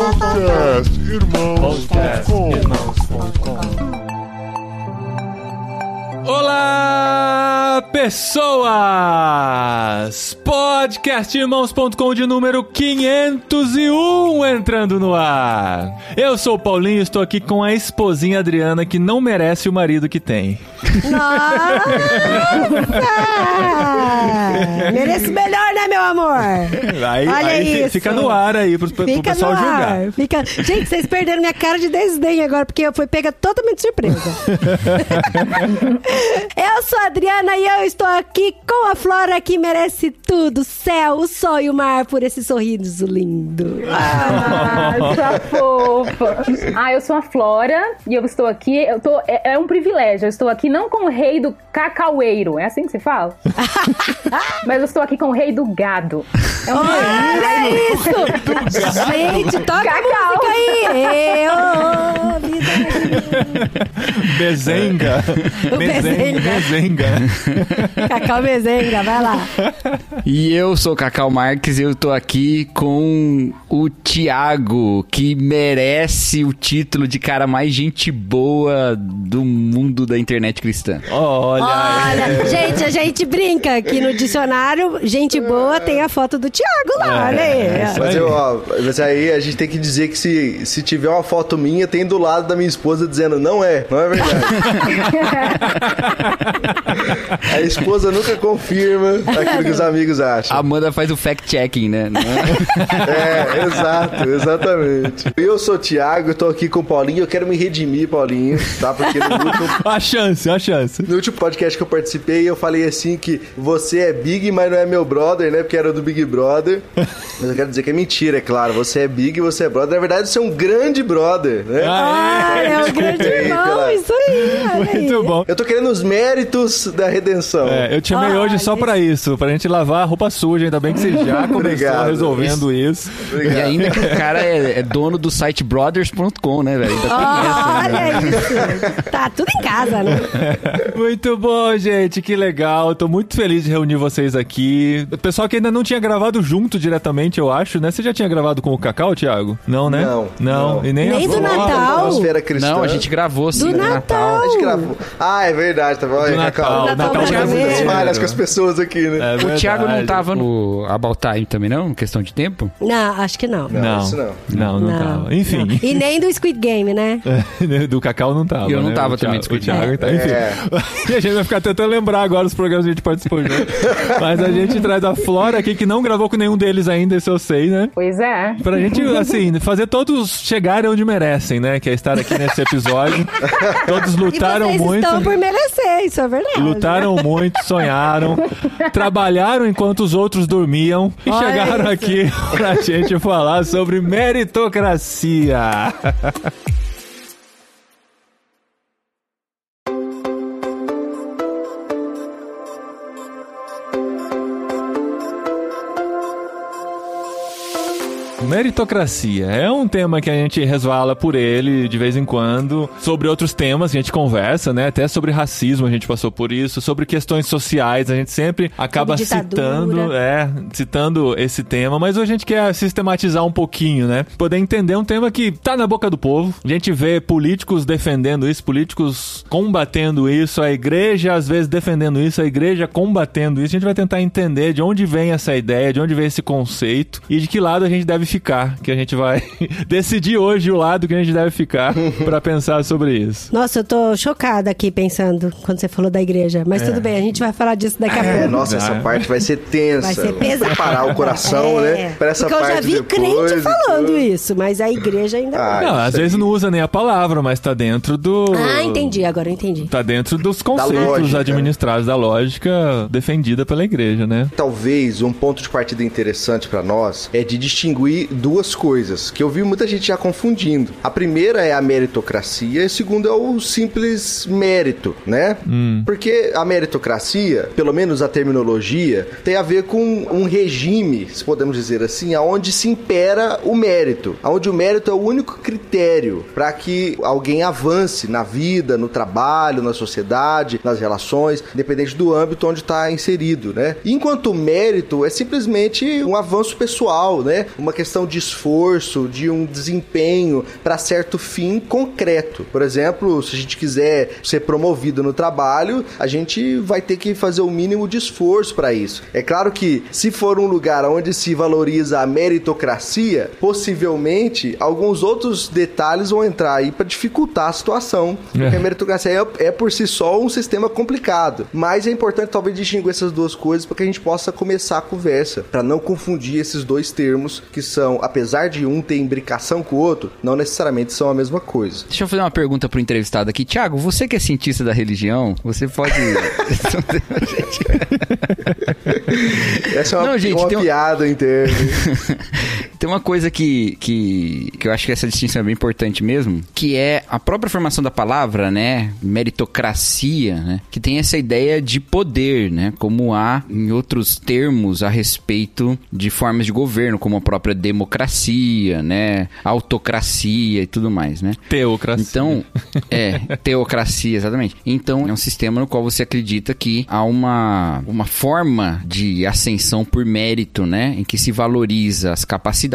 Podcast Irmãos.com Olá, pessoas! Podcastirmãos.com de número 501 entrando no ar. Eu sou o Paulinho, estou aqui com a esposinha Adriana que não merece o marido que tem. Nossa! Mereço melhor, né, meu amor? Aí, Olha aí isso. fica no ar aí pro, pro Fica pessoal no julgar. ar. Fica... Gente, vocês perderam minha cara de desdém agora, porque eu fui pega totalmente surpresa. eu sou a Adriana e eu estou aqui com a Flora que merece tudo: céu, o sol e o mar por esse sorriso lindo. Ah, sua fofa. Ah, eu sou a Flora e eu estou aqui. Eu tô, é, é um privilégio. Eu estou aqui não com o rei do cacaueiro. É assim que se fala? Mas eu estou aqui com o rei do gado. É um Olha isso! Gente, toca a Cacau. música aí! Eu, vida. Bezenga. Bezenga. Bezenga. Cacau Mezenga, vai lá. E eu sou o Cacau Marques e eu tô aqui com o Thiago, que merece o título de cara mais gente boa do mundo da internet cristã. Olha, Olha, gente, a gente brinca que no dicionário, gente boa tem a foto do Thiago lá, olha aí. isso Mas, aí. eu, ó, mas aí a gente tem que dizer que se, se tiver uma foto minha, tem do lado da minha esposa dizendo não é, não é verdade. a esposa nunca confirma aquilo que os amigos A acham. Amanda faz o fact-checking, né? Não é? É, exato, exatamente. Eu sou o Thiago, tô aqui com o Paulinho, eu quero me redimir, Paulinho, tá? Porque no último, A chance, a chance. no último podcast que eu participei, eu falei assim que você é big, mas não é meu brother, né? Porque era do Big Brother. Mas eu quero dizer que é mentira, é claro. Você é big e você é brother. Na verdade, você é um grande brother, né? Ah, é o grande Aí, irmão, pela- isso aí, olha aí. Muito bom. Eu tô querendo os méritos da redenção. É, eu te chamei Olha hoje só pra isso, pra gente lavar a roupa suja. Ainda bem que você já começou Obrigado. resolvendo isso. Obrigado. E ainda que o cara é, é dono do site brothers.com, né, velho? Essa, né? Olha isso. Tá tudo em casa, né? Muito bom, gente, que legal. Tô muito feliz de reunir vocês aqui. O pessoal que ainda não tinha gravado junto diretamente, eu acho, né? Você já tinha gravado com o Cacau, Thiago? Não, né? Não, Não, não. e nem, Nem a do. Natal. Não, a gente gravou sim Do no Natal. A gente gravou. Ah, é verdade, tá bom? Do Natal, Cacau. Natal Natal brasileiro. Muitas falhas com as pessoas aqui, né? É O Thiago não tava no About Time também, não? Questão de tempo? Não, acho que não. Não, Não, isso não. não, não, tava. Enfim. não. E nem do Squid Game, né? do Cacau não tava. E eu não né? tava O também do Squid O Thiago tá, Game. enfim. É. E a gente vai ficar tentando lembrar agora os programas que a gente participou junto. Mas a gente traz a Flora aqui, que não gravou com nenhum deles ainda, esse eu sei, né? Pois é. Pra gente, assim, fazer todos chegarem onde merecem, né? Que é estar aqui nesse episódio. Todos lutaram e vocês muito. estão por merecer, isso é verdade. Lutaram muito, sonharam, trabalharam enquanto os outros dormiam e Olha chegaram isso. aqui pra gente falar sobre meritocracia. Meritocracia é um tema que a gente resvala por ele de vez em quando. Sobre outros temas a gente conversa, né? Até sobre racismo a gente passou por isso. Sobre questões sociais a gente sempre acaba citando, é, citando esse tema. Mas hoje a gente quer sistematizar um pouquinho, né? Poder entender um tema que tá na boca do povo. A gente vê políticos defendendo isso, políticos combatendo isso, a igreja às vezes defendendo isso, a igreja combatendo isso. A gente vai tentar entender de onde vem essa ideia, de onde vem esse conceito e de que lado a gente deve ficar, que a gente vai decidir hoje o lado que a gente deve ficar pra pensar sobre isso. Nossa, eu tô chocada aqui pensando quando você falou da igreja. Mas tudo bem, a gente vai falar disso daqui a É, pouco. nossa, essa Vai. parte vai ser tensa. Vai ser pesado. Preparar o coração, É, né? Pra essa Porque eu parte já vi depois crente falando tudo. isso, mas a igreja ainda Ah, não. Às vezes não usa nem a palavra, mas tá dentro do. Ah, entendi, agora eu entendi. Tá dentro dos conceitos lógica. administrados da lógica defendida pela igreja, né? Talvez um ponto de partida interessante pra nós é de distinguir duas coisas que eu vi muita gente já confundindo. A primeira é a meritocracia e a segunda é o simples mérito, né? Porque a meritocracia, pelo menos a terminologia, tem a ver com um regime, se podemos dizer assim, aonde se impera o mérito, aonde o mérito é o único critério para que alguém avance na vida, no trabalho, na sociedade, nas relações, independente do âmbito onde está inserido, né? Enquanto o mérito é simplesmente um avanço pessoal, né? Uma questão questão de esforço, de um desempenho para certo fim concreto. Por exemplo, se a gente quiser ser promovido no trabalho, a gente vai ter que fazer o mínimo de esforço para isso. É claro que se for um lugar onde se valoriza a meritocracia, possivelmente alguns outros detalhes vão entrar aí para dificultar a situação. Porque a meritocracia é, é por si só um sistema complicado, mas é importante talvez distinguir essas duas coisas para que a gente possa começar a conversa, para não confundir esses dois termos que são, apesar de um ter imbricação com o outro, não necessariamente são a mesma coisa. Deixa eu fazer uma pergunta pro entrevistado aqui. Tiago, você que é cientista da religião, você pode. Essa é uma, Não, gente, uma um- piada em termos. Tem uma coisa que, que, que eu acho que essa distinção é bem importante mesmo, que é a própria formação da palavra, né? Meritocracia, né? Que tem essa ideia de poder, né? Como há em outros termos a respeito de formas de governo, como a própria democracia, né? Autocracia e tudo mais, né? Teocracia. Então, é, teocracia, exatamente. Então, é um sistema no qual você acredita que há uma, uma forma de ascensão por mérito, né? Em que se valoriza as capacidades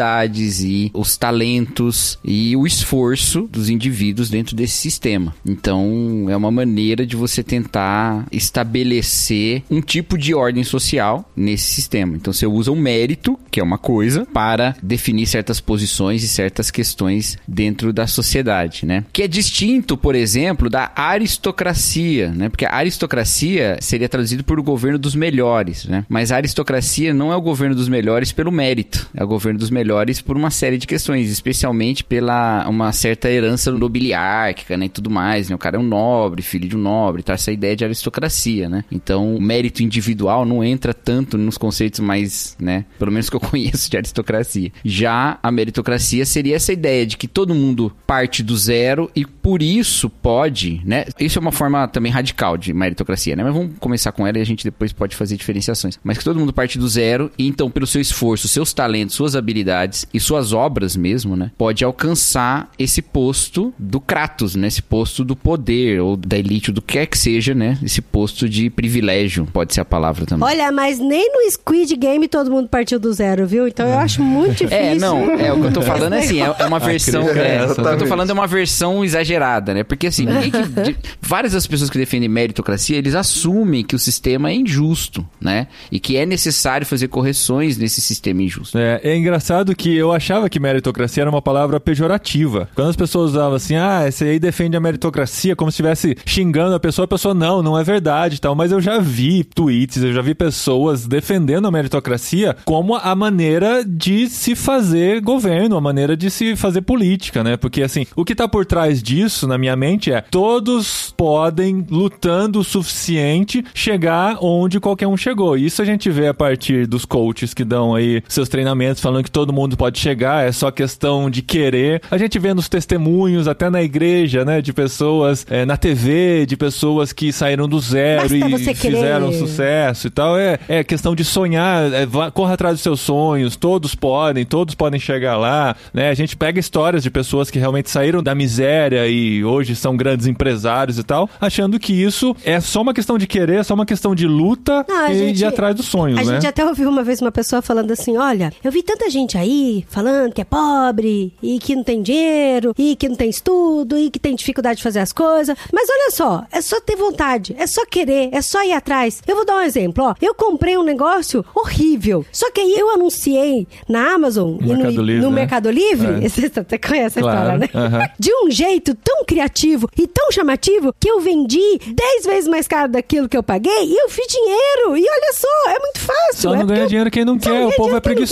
e os talentos e o esforço dos indivíduos dentro desse sistema. Então, é uma maneira de você tentar estabelecer um tipo de ordem social nesse sistema. Então, você usa o mérito, que é uma coisa, para definir certas posições e certas questões dentro da sociedade, né? Que é distinto, por exemplo, da aristocracia, né? Porque a aristocracia seria traduzido por o governo dos melhores, né? Mas a aristocracia não é o governo dos melhores pelo mérito, é o governo dos melhores por uma série de questões, especialmente pela uma certa herança nobiliárquica, né, e tudo mais, né? O cara é um nobre, filho de um nobre, tá essa ideia de aristocracia, né? Então, o mérito individual não entra tanto nos conceitos mais, né, pelo menos que eu conheço de aristocracia. Já a meritocracia seria essa ideia de que todo mundo parte do zero e por isso pode, né? Isso é uma forma também radical de meritocracia, né? Mas vamos começar com ela e a gente depois pode fazer diferenciações. Mas que todo mundo parte do zero e então pelo seu esforço, seus talentos, suas habilidades e suas obras mesmo, né? Pode alcançar esse posto do Kratos, né? Esse posto do poder ou da elite, ou do que quer que seja, né? Esse posto de privilégio, pode ser a palavra também. Olha, mas nem no Squid Game todo mundo partiu do zero, viu? Então eu acho muito difícil. É, não, é o que eu tô falando é assim, é, é uma versão. crise, é, o que eu tô falando é uma versão exagerada, né? Porque assim, ninguém que- de- várias das pessoas que defendem meritocracia, eles assumem que o sistema é injusto, né? E que é necessário fazer correções nesse sistema injusto. É, é engraçado que eu achava que meritocracia era uma palavra pejorativa. Quando as pessoas usavam assim, ah, esse aí defende a meritocracia, como se estivesse xingando a pessoa, a pessoa, não, não é verdade e tal. Mas eu já vi tweets, eu já vi pessoas defendendo a meritocracia como a maneira de se fazer governo, a maneira de se fazer política, né? Porque assim, o que tá por trás disso, na minha mente, é todos podem, lutando o suficiente, chegar onde qualquer um chegou. Isso a gente vê a partir dos coaches que dão aí seus treinamentos falando que todo mundo pode chegar, é só questão de querer. A gente vê nos testemunhos, até na igreja, né, de pessoas, é, na TV, de pessoas que saíram do zero Basta e você querer. fizeram sucesso e tal. É, é questão de sonhar, é, vá- corra atrás dos seus sonhos, todos podem, todos podem chegar lá, né? A gente pega histórias de pessoas que realmente saíram da miséria e hoje são grandes empresários e tal, achando que isso é só uma questão de querer, é só uma questão de luta Não, a e gente- de ir atrás dos sonhos, A né? gente até ouviu uma vez uma pessoa falando assim: olha, eu vi tanta gente aí falando que é pobre e que não tem dinheiro e que não tem estudo e que tem dificuldade de fazer as coisas. Mas olha só, é só ter vontade, é só querer, é só ir atrás. Eu vou dar um exemplo, ó. Eu comprei um negócio horrível. Só que aí eu anunciei na Amazon e Mercado no, Livre, no né? Mercado Livre. É. Você até conhece a Claro, história, né? aham. De um jeito tão criativo e tão chamativo que eu vendi 10 vezes mais caro daquilo que eu paguei e eu fiz dinheiro. E olha só, é muito fácil. Só é não porque ganha dinheiro quem não quer, o povo é dinheiro quem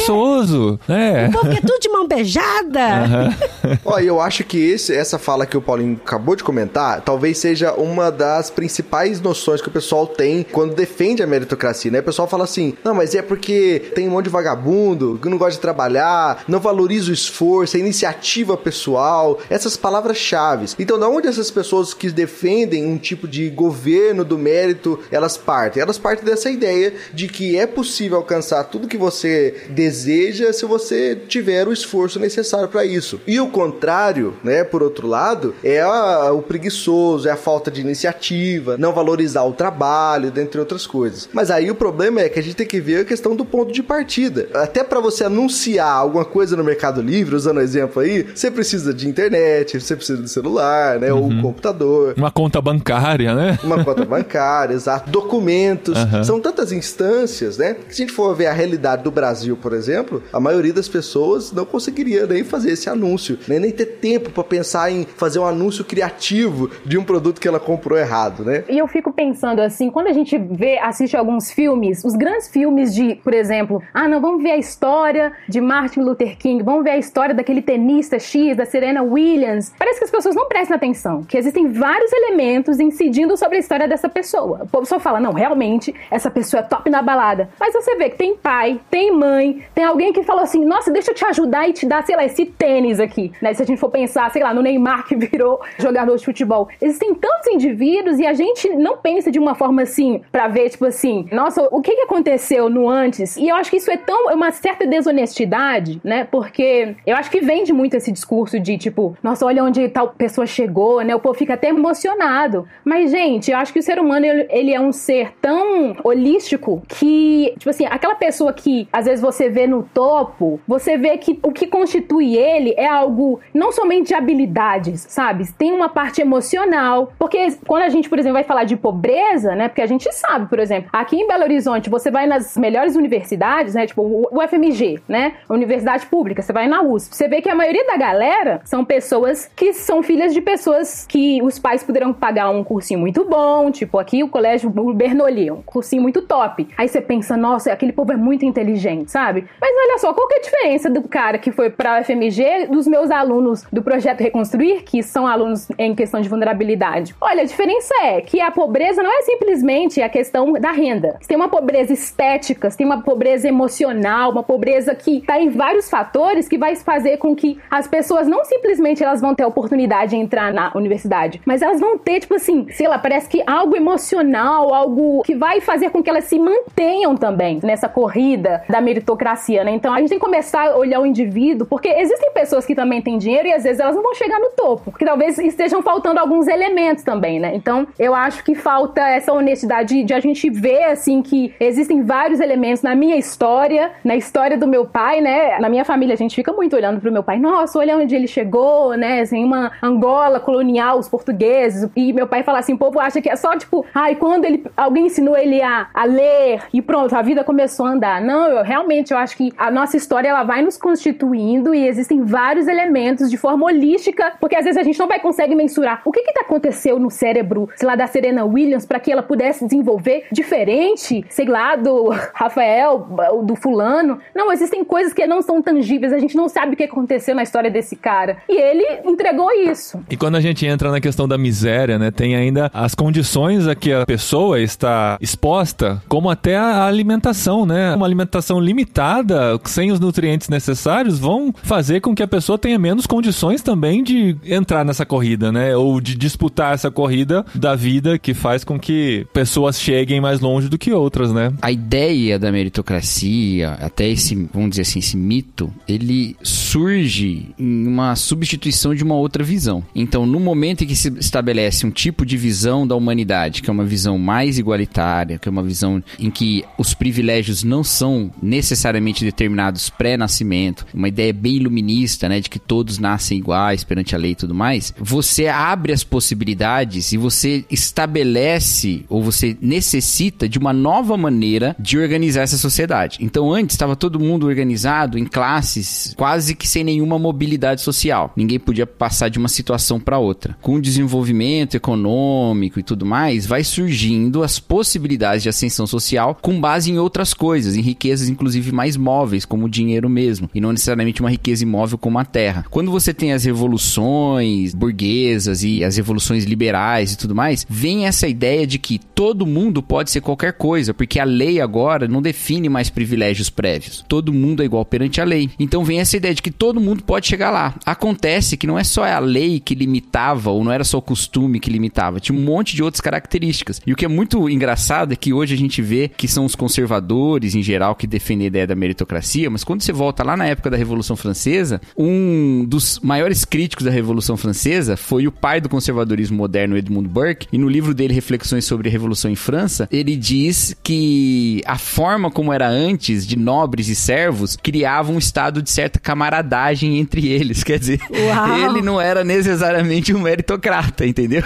né? O povo quer tudo de mão beijada. Ó, eu acho que esse- essa fala que o Paulinho acabou de comentar, talvez seja uma das principais noções que o pessoal tem quando defende a meritocracia, né? O pessoal fala assim, não, mas é porque tem um monte de vagabundo, que não gosta de trabalhar, não valoriza o esforço, a iniciativa pessoal, essas palavras-chave. Então, da onde essas pessoas que defendem um tipo de governo do mérito, elas partem? Elas partem dessa ideia de que é possível alcançar tudo que você deseja se você tiver o esforço necessário para isso. E o contrário, né, por outro lado, é a- o preguiçoso, é a falta de iniciativa, não valorizar o trabalho, dentre outras coisas. Mas aí o problema é que a gente tem que ver a questão do ponto de partida. Até para você anunciar alguma coisa no Mercado Livre, usando o exemplo aí, você precisa de internet, você precisa de celular, né? Ou um computador. Uma conta bancária, né? Uma conta bancária, exato. Documentos. Aham. São tantas instâncias, né? Que se a gente for ver a realidade do Brasil, por exemplo, a maioria das pessoas não conseguiria nem fazer esse anúncio, nem, nem ter tempo para pensar em fazer um anúncio criativo de um produto que ela comprou errado, né? E eu fico pensando assim, quando a gente vê, assiste alguns filmes, os grandes filmes de, por exemplo, ah, não, vamos ver a história de Martin Luther King, vamos ver a história daquele tenista X, da Serena Williams. Parece que as pessoas não prestam atenção, que existem vários elementos incidindo sobre a história dessa pessoa. O povo só fala, não, realmente, essa pessoa é top na balada. Mas você vê que tem pai, tem mãe, tem alguém que falou assim, nossa, deixa eu te ajudar e te dar, sei lá, esse tênis aqui, né? Se a gente for pensar, sei lá, no Neymar que virou jogador de futebol. Existem tantos indivíduos e a gente não pensa de uma forma assim, pra ver, tipo assim, nossa, o que que aconteceu no antes? E eu acho que isso é tão, é uma certa desonestidade, né? Porque eu acho que vende muito esse discurso de, tipo, nossa, olha onde tal pessoa chegou, né? O povo fica até emocionado. Mas, gente, eu acho que o ser humano, ele é um ser tão holístico que, tipo assim, aquela pessoa que às vezes você vê no topo, você vê que o que constitui ele é algo não somente de habilidades, sabe? Tem uma parte emocional. Porque quando a gente, por exemplo, vai falar de pobreza, né? Porque a gente sabe, por exemplo, aqui em Belo Horizonte, você vai nas melhores universidades, né? Tipo o FMG, né? Universidade pública, você vai na USP. Você vê que a maioria da galera são pessoas que são filhas de pessoas que os pais puderam pagar um cursinho muito bom, tipo aqui o colégio Bernoulli, um cursinho muito top. Aí você pensa, nossa, aquele povo é muito inteligente, sabe? Mas olha só, qual que é diferença do cara que foi pra UFMG dos meus alunos do projeto Reconstruir, que são alunos em questão de vulnerabilidade? Olha, a diferença é que a pobreza não é simplesmente a questão da renda. Você tem uma pobreza estética, você tem uma pobreza emocional, uma pobreza que tá em vários fatores que vai fazer com que as pessoas não simplesmente elas vão ter a oportunidade de entrar na universidade, mas elas vão ter, tipo assim, sei lá, parece que algo emocional, algo que vai fazer com que elas se mantenham também nessa corrida da meritocracia, né? Então a gente tem começar a olhar o indivíduo, porque existem pessoas que também têm dinheiro e às vezes elas não vão chegar no topo, porque talvez estejam faltando alguns elementos também, né? Então eu acho que falta essa honestidade de a gente ver, assim, que existem vários elementos na minha história, na história do meu pai, né? Na minha família a gente fica muito olhando pro meu pai, nossa, olha onde ele chegou, né? Assim, uma Angola colonial, os portugueses, e meu pai fala assim, o povo acha que é só tipo, ai, quando ele, alguém ensinou ele a, a ler e pronto, a vida começou a andar. Não, eu realmente eu acho que a nossa história ela vai nos constituindo e existem vários elementos de forma holística, porque às vezes a gente não vai conseguir mensurar o que que tá aconteceu no cérebro, sei lá, da Serena Williams para que ela pudesse desenvolver diferente, sei lá, do Rafael, do fulano. Não, existem coisas que não são tangíveis, a gente não sabe o que aconteceu na história desse cara. E ele entregou isso. E quando a gente entra na questão da miséria, né, tem ainda as condições a que a pessoa está exposta, como até a alimentação, né? Uma alimentação limitada, sem os nutrientes necessários, vão fazer com que a pessoa tenha menos condições também de entrar nessa corrida, né? Ou de disputar essa corrida da vida que faz com que pessoas cheguem mais longe do que outras, né? A ideia da meritocracia, até esse, vamos dizer assim, esse mito, ele surge em uma substituição de uma outra visão. Então, no momento em que se estabelece um tipo de visão da humanidade, que é uma visão mais igualitária, que é uma visão em que os privilégios não são necessariamente determinados pré-nascimento, uma ideia bem iluminista, né, de que todos nascem iguais perante a lei e tudo mais, você abre as possibilidades e você estabelece ou você necessita de uma nova maneira de organizar essa sociedade. Então, antes estava todo mundo organizado em classes, quase que sem nenhuma mobilidade social. Ninguém podia passar de uma situação para outra. Com o desenvolvimento econômico e tudo mais, vai surgindo as possibilidades de ascensão social com base em outras coisas, em riquezas inclusive mais móveis, como o dinheiro mesmo, e não necessariamente uma riqueza imóvel como a terra. Quando você tem as revoluções burguesas e as revoluções liberais e tudo mais, vem essa ideia de que todo mundo pode ser qualquer coisa, porque a lei agora não define mais privilégios prévios. Todo mundo é igual perante a lei. Então vem essa ideia de que todo mundo pode chegar lá. Acontece que não é só a lei que limitava, ou não era só o costume que limitava, tinha um monte de outras características. E o que é muito engraçado é que hoje a gente vê que são os conservadores, em geral, que defendem a ideia da meritocracia, mas quando você volta lá na época da Revolução Francesa, um dos maiores críticos da Revolução Francesa foi o pai do conservadorismo moderno, Edmund Burke, e no livro dele, Reflexões sobre a Revolução em França, ele diz que a forma como era antes de nobres e servos, criava um estado de certa camaradagem entre eles. Quer dizer, Uau. ele não era necessariamente um meritocrata, entendeu?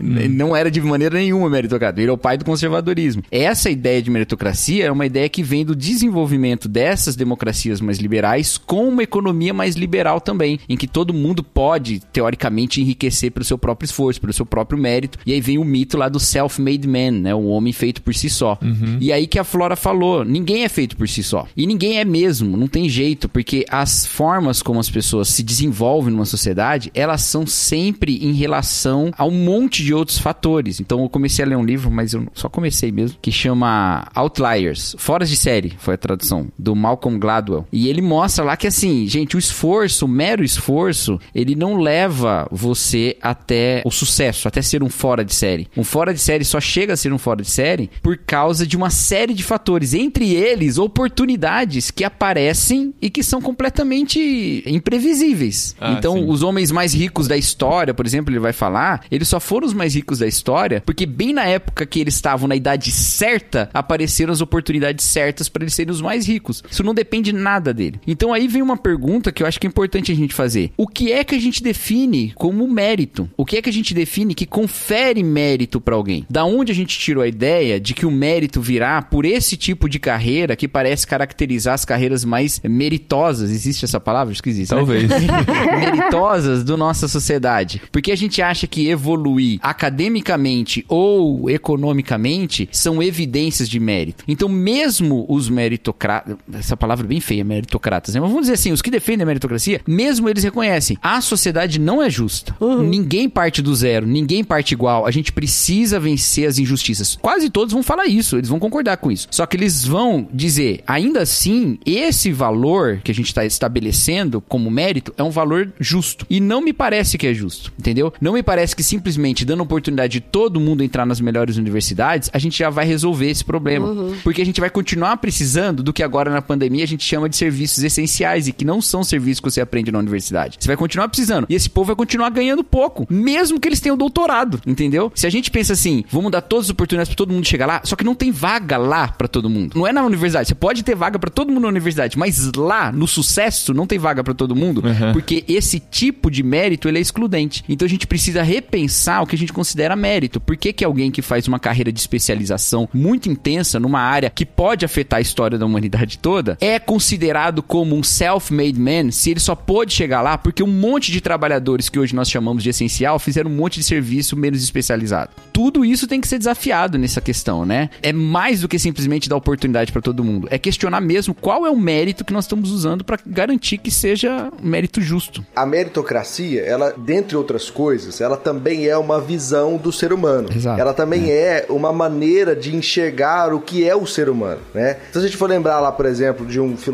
Não era de maneira nenhuma meritocrata. Ele é o pai do conservadorismo. Essa ideia de meritocracia é uma ideia que vem do desenvolvimento dessas democracias mais liberais com uma economia mais liberal também, em que todo mundo pode, teoricamente, enriquecer pelo seu próprio esforço, pelo seu próprio mérito. E aí vem o mito lá do self-made man, né? O homem feito por si só. E aí que a Flora falou, ninguém é feito por si só. E ninguém é mesmo, não tem jeito, porque as formas como as pessoas se desenvolvem numa sociedade, elas são sempre em relação a um monte de outros fatores. Então eu comecei a ler um livro, mas eu só comecei mesmo, que chama Outliers, Foras de Série, foi a tradução, do Malcolm Gladwell. E ele mostra lá que assim, gente, o esforço, o mero esforço, ele não leva você até o sucesso, até ser um fora de série. Um fora de série só chega a ser um fora de série por causa de uma série de fatores, entre eles oportunidades que aparecem e que são completamente imprevisíveis. Ah, então, sim. os homens mais ricos da história, por exemplo, ele vai falar, eles só foram os mais ricos da história porque bem na época que eles estavam na idade certa, apareceram as oportunidades certas para eles serem os mais ricos. Isso não depende nada dele. Então aí vem uma pergunta que eu acho que é importante a gente fazer. O que é que a gente define como mérito? O que é que a gente define que confere mérito para alguém? Da onde a gente tirou a ideia de que o mérito virá por esse tipo de carreira que parece caracterizar as carreiras mais meritosas? Existe essa palavra? Acho que existe. né? Talvez. meritosas do nossa sociedade. Porque a gente acha que evoluir academicamente ou economicamente são evidências de mérito. Então, mesmo os meritocratas, essa palavra é bem feia, meritocratas, né? Mas vamos dizer assim, os que defendem a meritocracia, mesmo eles reconhecem, a sociedade não é justa. Ninguém parte do zero, ninguém parte igual. A gente precisa vencer as injustiças. Quase todos vão falar isso, eles vão concordar com isso. Só que eles vão dizer, ainda assim, esse valor que a gente está estabelecendo como mérito é um valor justo. E não me parece que é justo, entendeu? Não me parece que simplesmente dando oportunidade de todo mundo entrar nas melhores universidades, a gente já vai resolver esse problema. Porque a gente vai continuar precisando do que agora na pandemia a gente chama de serviços essenciais e que não são serviços que você aprende na universidade. Você vai continuar precisando. E esse povo vai continuar ganhando pouco, mesmo que eles tenham doutorado, entendeu? Se a gente pensa assim, vamos dar todas as oportunidades para todo mundo chegar lá, só que não tem vaga lá para todo mundo. Não é na universidade. Você pode ter vaga para todo mundo na universidade, mas lá no sucesso não tem vaga para todo mundo, Uhum. porque esse tipo de mérito ele é excludente. Então a gente precisa repensar o que a gente considera mérito. Por que, que alguém que faz uma carreira de especialização muito intensa numa área que pode afetar a história da humanidade toda é considerado como um self-made man se ele só pôde chegar lá porque um monte de trabalhadores que hoje nós chamamos de essencial fizeram um monte de serviço menos especializado. Tudo isso tem que ser desafiado nessa questão, né? É mais do que simplesmente dar oportunidade para todo mundo. É questionar mesmo qual é o mérito que nós estamos usando para garantir que seja um mérito justo. A meritocracia, ela, dentre outras coisas, ela também é uma visão do ser humano. Exato. Ela também é. uma maneira de enxergar o que é o ser humano, né? Se a gente for lembrar lá, por exemplo, de um filósofo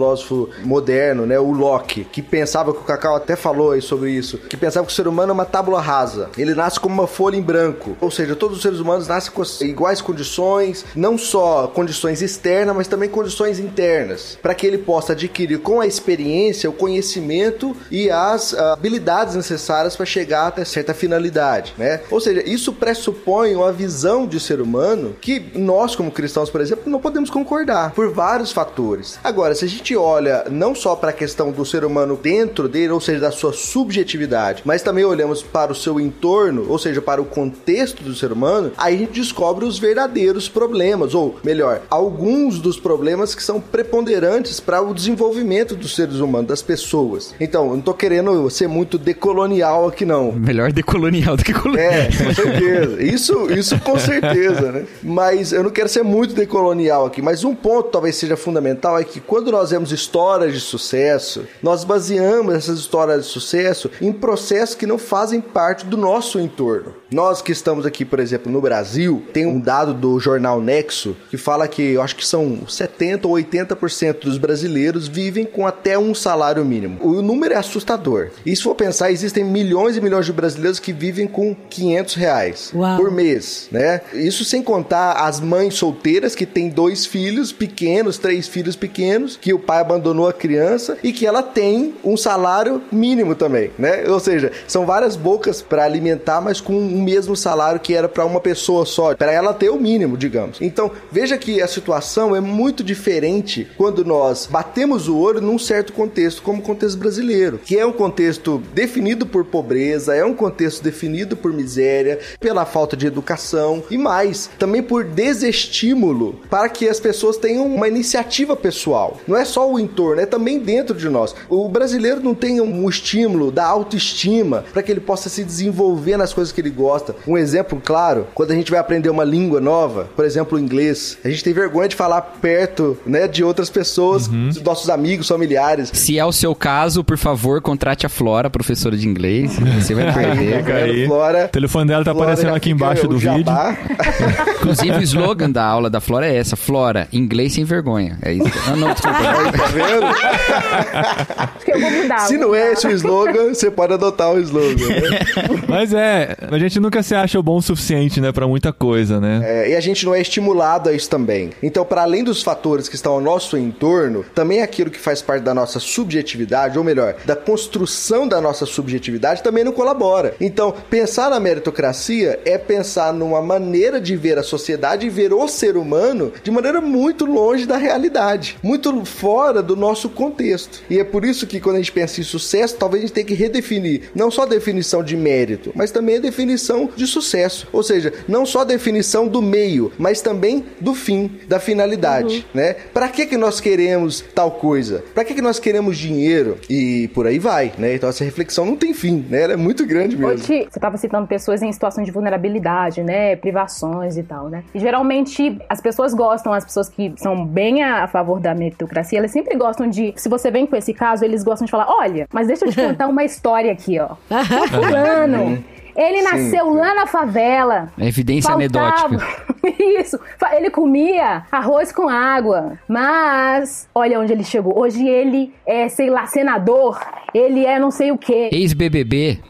moderno, né, o Locke, que pensava que o Cacau até falou aí sobre isso, que pensava que o ser humano é uma tábula rasa. Ele nasce como uma folha em branco. Ou seja, todos os seres humanos nascem com iguais condições, não só condições externas, mas também condições internas, para que ele possa adquirir com a experiência o conhecimento e as ah, habilidades necessárias para chegar até certa finalidade, né? Ou seja, isso pressupõe uma visão de ser humano que nós, como cristãos, por exemplo, não podemos concordar por vários fatores. Agora, se a gente olha não só para a questão do ser humano dentro dele, ou seja, da sua subjetividade, mas também olhamos para o seu entorno, ou seja, para o contexto do ser humano, aí a gente descobre os verdadeiros problemas, ou melhor, alguns dos problemas que são preponderantes para o desenvolvimento dos seres humanos, das pessoas. Então, eu não tô querendo ser muito decolonial aqui não. Melhor decolonial do que colonial. É, com certeza. Isso, isso com certeza, né? Mas eu não quero ser muito decolonial aqui, mas um ponto talvez seja fundamental é que quando nós vemos histórias de sucesso, nós baseamos essas histórias de sucesso em processos que não fazem parte do nosso entorno. Nós que estamos aqui, por exemplo, no Brasil, tem um dado do jornal Nexo que fala que eu acho que são 70 ou 80% dos brasileiros vivem com até um salário mínimo. O número é assustador. E se for pensar, existem milhões e milhões de brasileiros que vivem com 500 reais Uau. por mês, né? Isso sem contar as mães solteiras que têm dois filhos pequenos, três filhos pequenos, que o pai abandonou a criança e que ela tem um salário mínimo também, né? Ou seja, são várias bocas para alimentar, mas com o mesmo salário que era para uma pessoa só, para ela ter o mínimo, digamos. Então, veja que a situação é muito diferente quando nós batemos o olho num certo contexto, como o contexto brasileiro, que é um contexto definido por pobreza, é um contexto definido por miséria, pela falta de educação e mais, também por desestímulo para que as pessoas tenham uma iniciativa pessoal. Não é só o entorno, é também dentro de nós. O brasileiro não tem um estímulo da autoestima para que ele possa se desenvolver nas coisas que ele gosta. Um exemplo claro, quando a gente vai aprender uma língua nova, por exemplo, o inglês, a gente tem vergonha de falar perto, né, de outras pessoas, Uhum. dos nossos amigos, familiares. Se é o seu caso, por favor, contrate a Flora, professora de inglês. Você vai perder. Fica aí. Flora, O telefone dela tá Flora aparecendo aqui embaixo do vídeo. jabá. Inclusive, o slogan da aula da Flora é essa: Flora, inglês sem vergonha. É isso. Não, não, desculpa. Aí, tá vendo? Acho que eu vou mudar. Se não é esse o slogan, você pode adotar o slogan. Né? Mas é, a gente nunca se acha bom o suficiente, né, pra muita coisa, né? É, e a gente não é estimulado a isso também. Então, para além dos fatores que estão ao nosso entorno, também aquilo que faz parte da nossa subjetividade, ou melhor, da construção da nossa subjetividade, também não colabora. Então, pensar na meritocracia é pensar numa maneira de ver a sociedade e ver o ser humano de maneira muito longe da realidade, muito fora do nosso contexto. E é por isso que quando a gente pensa em sucesso, talvez a gente tenha que redefinir não só a definição de mérito, mas também a definição de sucesso. Ou seja, não só a definição do meio, mas também do fim, da finalidade, né? Para que que nós queremos tal coisa? Para que que nós queremos dinheiro? E por aí vai, né? Então essa reflexão não tem fim, né? Ela é muito grande mesmo. Ti, você estava citando pessoas em situação de vulnerabilidade, né? Privações e tal, né? E geralmente as pessoas gostam, as pessoas que são bem a favor da meritocracia, elas sempre gostam de. Se você vem com esse caso, eles gostam de falar: olha, mas deixa eu te contar uma história aqui, ó. O fulano. Ele nasceu lá na favela. É evidência Faltava- anedótica. Isso. Ele comia arroz com água. Mas, olha onde ele chegou. Hoje ele é, sei lá, senador. Ele é não sei o quê. Ex-BBB.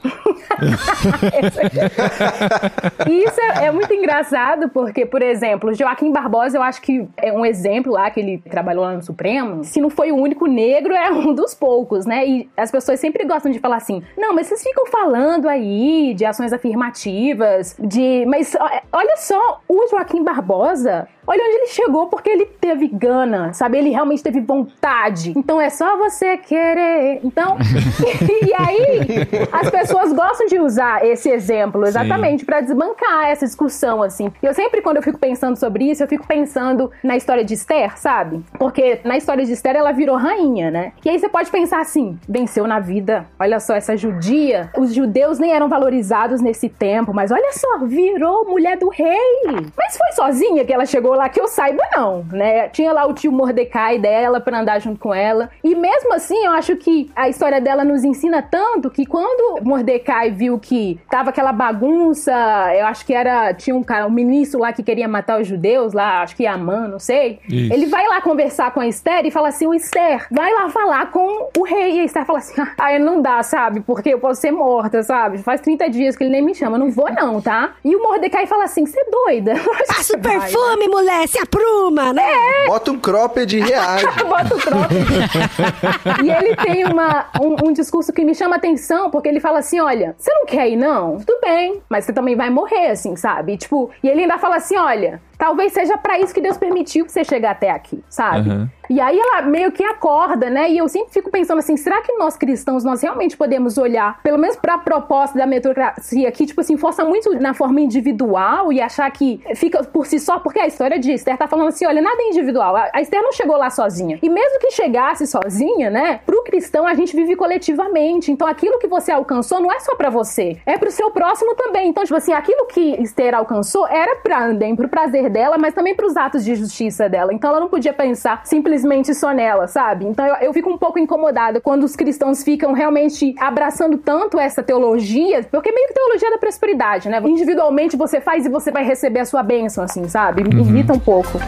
Isso é, é muito engraçado, porque, por exemplo, Joaquim Barbosa, eu acho que é um exemplo lá, que ele trabalhou lá no Supremo. Se não foi o único negro, é um dos poucos, né? E as pessoas sempre gostam de falar assim: não, mas vocês ficam falando aí de ações afirmativas, de. Mas ó, olha só, o Joaquim Barbosa. Olha onde ele chegou, porque ele teve gana, sabe? Ele realmente teve vontade. Então é só você querer. Então, e aí, as pessoas gostam de usar esse exemplo exatamente pra desbancar essa discussão, assim. E eu sempre, quando eu fico pensando sobre isso, eu fico pensando na história de Esther, sabe? Porque na história de Esther ela virou rainha, né? E aí você pode pensar assim: venceu na vida. Olha só, essa judia. Os judeus nem eram valorizados nesse tempo, mas olha só, virou mulher do rei. Mas foi sozinha que ela chegou lá, que eu saiba, não, né? Tinha lá o tio Mordecai dela pra andar junto com ela. E mesmo assim, eu acho que a história dela nos ensina tanto que quando Mordecai viu que tava aquela bagunça, eu acho que era. Tinha um cara, um ministro lá que queria matar os judeus, lá, acho que Amã, não sei. Isso. Ele vai lá conversar com a Esther e fala assim: o Esther, vai lá falar com o rei. E a Esther fala assim: ah, não dá, sabe? Porque eu posso ser morta, sabe? Faz 30 dias que ele nem me chama, não vou não, tá? E o Mordecai fala assim: você é doida? Passa o perfume, mulher, se apruma, né? Bota um cropped e reage. Bota o troço. e ele tem uma, um, um discurso que me chama atenção, porque ele fala assim: olha, você não quer ir, não? Tudo bem, mas você também vai morrer, assim, sabe? E, tipo, e ele ainda fala assim: olha, talvez seja pra isso que Deus permitiu que você chegar até aqui, sabe? Aham. E aí ela meio que acorda, né? E eu sempre fico pensando assim, será que nós cristãos, nós realmente podemos olhar, pelo menos pra proposta da meritocracia, que, tipo assim, força muito na forma individual e achar que fica por si só, porque a história de Esther tá falando assim, olha, nada é individual. A a Esther não chegou lá sozinha. E mesmo que chegasse sozinha, né? Pro cristão, a gente vive coletivamente. Então, aquilo que você alcançou não é só pra você, é pro seu próximo também. Então, tipo assim, aquilo que Esther alcançou era pra também pro prazer dela, mas também pros atos de justiça dela. Então, ela não podia pensar simplesmente só nela, sabe? Então, eu, eu fico um pouco incomodada quando os cristãos ficam realmente abraçando tanto essa teologia, porque meio que teologia da prosperidade, né? Individualmente você faz e você vai receber a sua bênção, assim, sabe? Me irrita um pouco.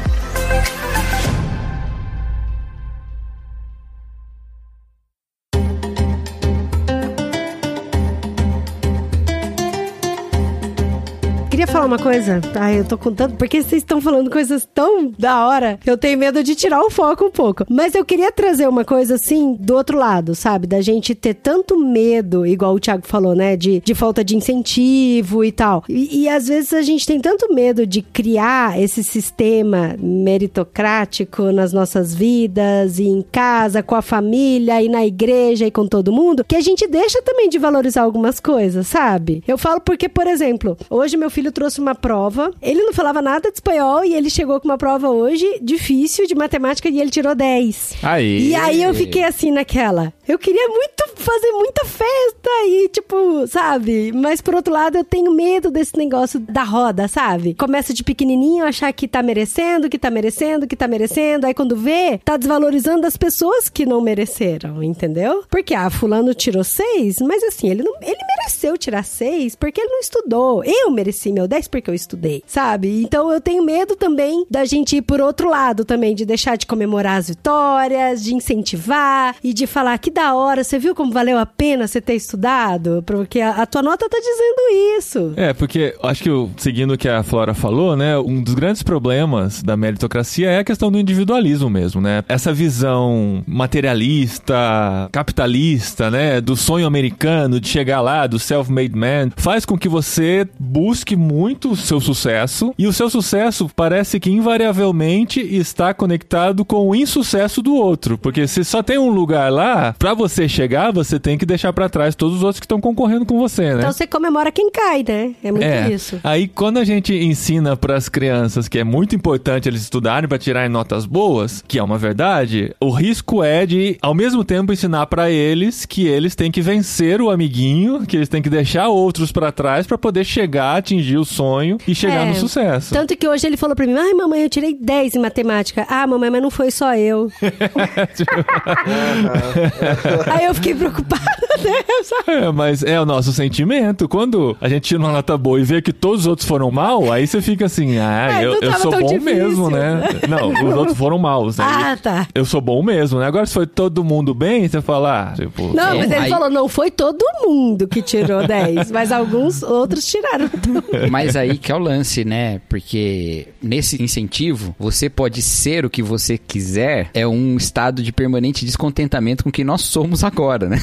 Queria falar uma coisa. Ai, eu tô contando, porque vocês estão falando coisas tão da hora, eu tenho medo de tirar o foco um pouco. Mas eu queria trazer uma coisa assim, do outro lado, sabe? Da gente ter tanto medo, igual o Thiago falou, né? De, de falta de incentivo e tal. E, e às vezes a gente tem tanto medo de criar esse sistema meritocrático nas nossas vidas, e em casa, com a família, e na igreja e com todo mundo, que a gente deixa também de valorizar algumas coisas, sabe? Eu falo porque, por exemplo, hoje meu filho trouxe uma prova, ele não falava nada de espanhol e ele chegou com uma prova hoje difícil de matemática e ele tirou 10. Aí. E aí eu fiquei assim naquela. Eu queria muito fazer muita festa e, tipo, sabe? Mas por outro lado, eu tenho medo desse negócio da roda, sabe? Começa de pequenininho, achar que tá merecendo, que tá merecendo, que tá merecendo. Aí quando vê, tá desvalorizando as pessoas que não mereceram, entendeu? Porque, ah, fulano tirou seis, mas assim, ele não, ele mereceu tirar seis porque ele não estudou. Eu mereci meu 10 porque eu estudei, sabe? Então eu tenho medo também da gente ir por outro lado também, de deixar de comemorar as vitórias, de incentivar e de falar que da hora, você viu como valeu a pena você ter estudado? Porque a, a tua nota tá dizendo isso. É, porque acho que eu- seguindo o que a Flora falou, né, um dos grandes problemas da meritocracia é a questão do individualismo mesmo, né? Essa visão materialista, capitalista, né, do sonho americano de chegar lá, do self-made man, faz com que você busque muito o seu sucesso e o seu sucesso parece que invariavelmente está conectado com o insucesso do outro, porque se só tem um lugar lá, pra você chegar, você tem que deixar pra trás todos os outros que estão concorrendo com você, né? Então você comemora quem cai, né? É muito É. isso. Aí quando a gente ensina para as crianças que é muito importante eles estudarem para tirarem notas boas, que é uma verdade, o risco é de ao mesmo tempo ensinar para eles que eles têm que vencer o amiguinho, que eles têm que deixar outros para trás para poder chegar, atingir o sonho e chegar É. no sucesso. Tanto que hoje ele falou pra mim: ai, mamãe, eu tirei 10 em matemática. Ah, mamãe, mas não foi só eu. Aí eu fiquei preocupada, né? Sabe? É, mas é o nosso sentimento. Quando a gente tira uma nota boa e vê que todos os outros foram mal, aí você fica assim, ah, eu, eu sou bom difícil. mesmo, né? Não, os outros foram maus, né? Ah, tá. Eu sou bom mesmo, né? Agora se foi todo mundo bem, você fala, ah, tipo... Não, mas ele aí- falou: não foi todo mundo que tirou 10, mas alguns outros tiraram também. Mas aí que é o lance, né? Porque nesse incentivo, você pode ser o que você quiser, é um estado de permanente descontentamento com quem nós somos agora, né?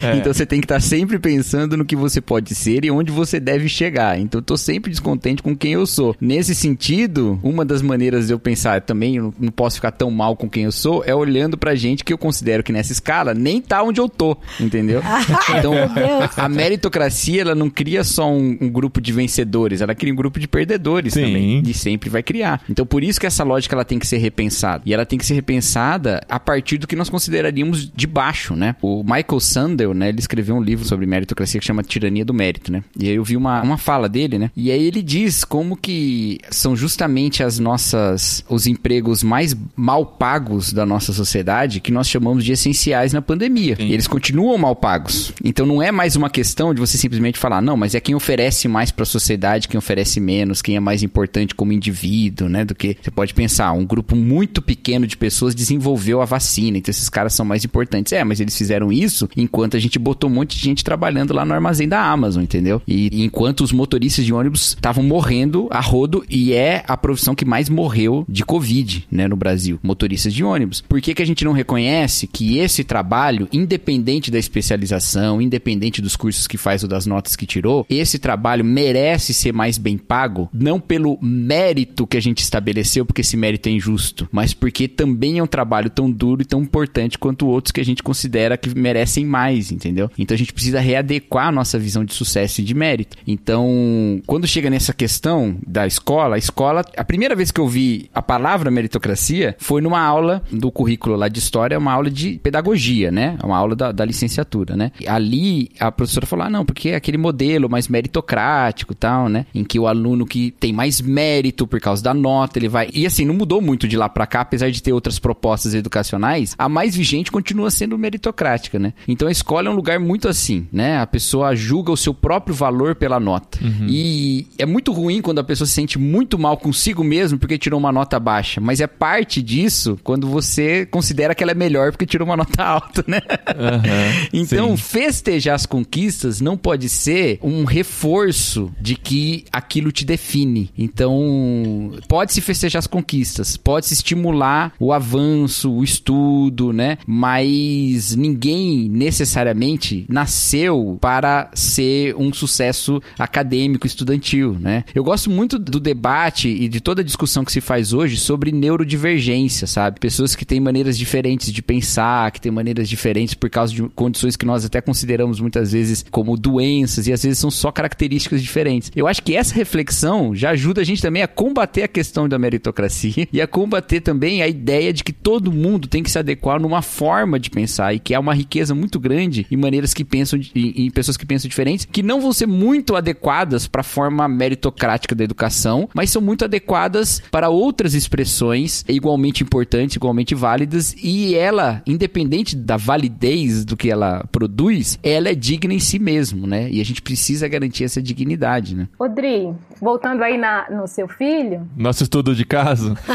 É. então você tem que estar sempre pensando no que você pode ser e onde você deve chegar. Então eu tô sempre descontente com quem eu sou. Nesse sentido, uma das maneiras de eu pensar também, eu não posso ficar tão mal com quem eu sou, é olhando pra gente que eu considero que nessa escala nem tá onde eu tô, entendeu? Então, Meu Deus. a meritocracia, ela não cria só um, um grupo de vencedores, ela cria um grupo de perdedores Sim. também. E sempre vai criar. Então, por isso que essa lógica ela tem que ser repensada. E ela tem que ser repensada a partir do que nós consideraríamos de baixo, né? O Michael Sandel, né? Ele escreveu um livro sobre meritocracia que chama Tirania do Mérito, né? E aí eu vi uma, uma fala dele, né? E aí ele diz como que são justamente as nossas... os empregos mais mal pagos da nossa sociedade que nós chamamos de essenciais na pandemia. Sim. E eles continuam mal pagos. Então não é mais uma questão de você simplesmente falar, não, mas é quem oferece mais para a sociedade, quem oferece menos, quem é mais importante como indivíduo, né? Do que você pode pensar, um grupo muito pequeno de pessoas desenvolveu a vacina, então esses caras são mais importantes. É, mas eles fizeram isso enquanto a gente botou um monte de gente trabalhando lá no armazém da Amazon, entendeu? E enquanto os motoristas de ônibus estavam morrendo a rodo, e é a profissão que mais morreu de Covid, né, no Brasil, motoristas de ônibus. Por que, que a gente não reconhece que esse trabalho, independente da especialização, independente dos cursos que faz ou das notas que tirou, esse trabalho merece ser mais bem pago, não pelo mérito que a gente estabeleceu, porque esse mérito é injusto, mas porque também é um trabalho tão duro e tão importante quanto outros que a gente considera que merecem mais, entendeu? Então a gente precisa readequar a nossa visão de sucesso e de mérito. Então, quando chega nessa questão da escola, a escola, a primeira vez que eu vi a palavra meritocracia foi numa aula do currículo lá de história, uma aula de pedagogia, né? Uma aula da, da licenciatura, né? E ali a professora falou: ah, não, porque é aquele modelo mais meritocrático tal, né? Em que o aluno que tem mais mérito por causa da nota, ele vai. E assim, não mudou muito de lá pra cá, apesar de ter outras propostas educacionais, a mais vigente continua sendo meritocrática, né? Então a escola é um lugar muito assim, né? A pessoa julga o seu próprio valor pela nota. E é muito ruim quando a pessoa se sente muito mal consigo mesmo porque tirou uma nota baixa, mas é parte disso quando você considera que ela é melhor porque tirou uma nota alta, né? Aham, Então, sim. festejar as conquistas não pode ser um reforço de que aquilo te define. Então, pode-se festejar as conquistas, pode-se estimular o avanço, o estudo, né? Mas ninguém necessariamente nasceu para ser um sucesso acadêmico, estudantil, né? Eu gosto muito do debate e de toda a discussão que se faz hoje sobre neurodivergência, sabe? Pessoas que têm maneiras diferentes de pensar, que têm maneiras diferentes por causa de condições que nós até consideramos muitas vezes como doenças e às vezes são só características diferentes. Eu acho que essa reflexão já ajuda a gente também a combater a questão da meritocracia e a combater também a ideia de que todo mundo tem que se adequar numa forma de pensar e que há uma riqueza muito grande em maneiras que pensam em, em pessoas que pensam diferentes, que não vão ser muito adequadas para a forma meritocrática da educação, mas são muito adequadas para outras expressões igualmente importantes, igualmente válidas e ela, independente da validez do que ela produz, ela é digna em si mesmo, né? E a gente precisa garantir essa dignidade, né? Odri, voltando aí na, no seu filho, Nosso estudo de caso.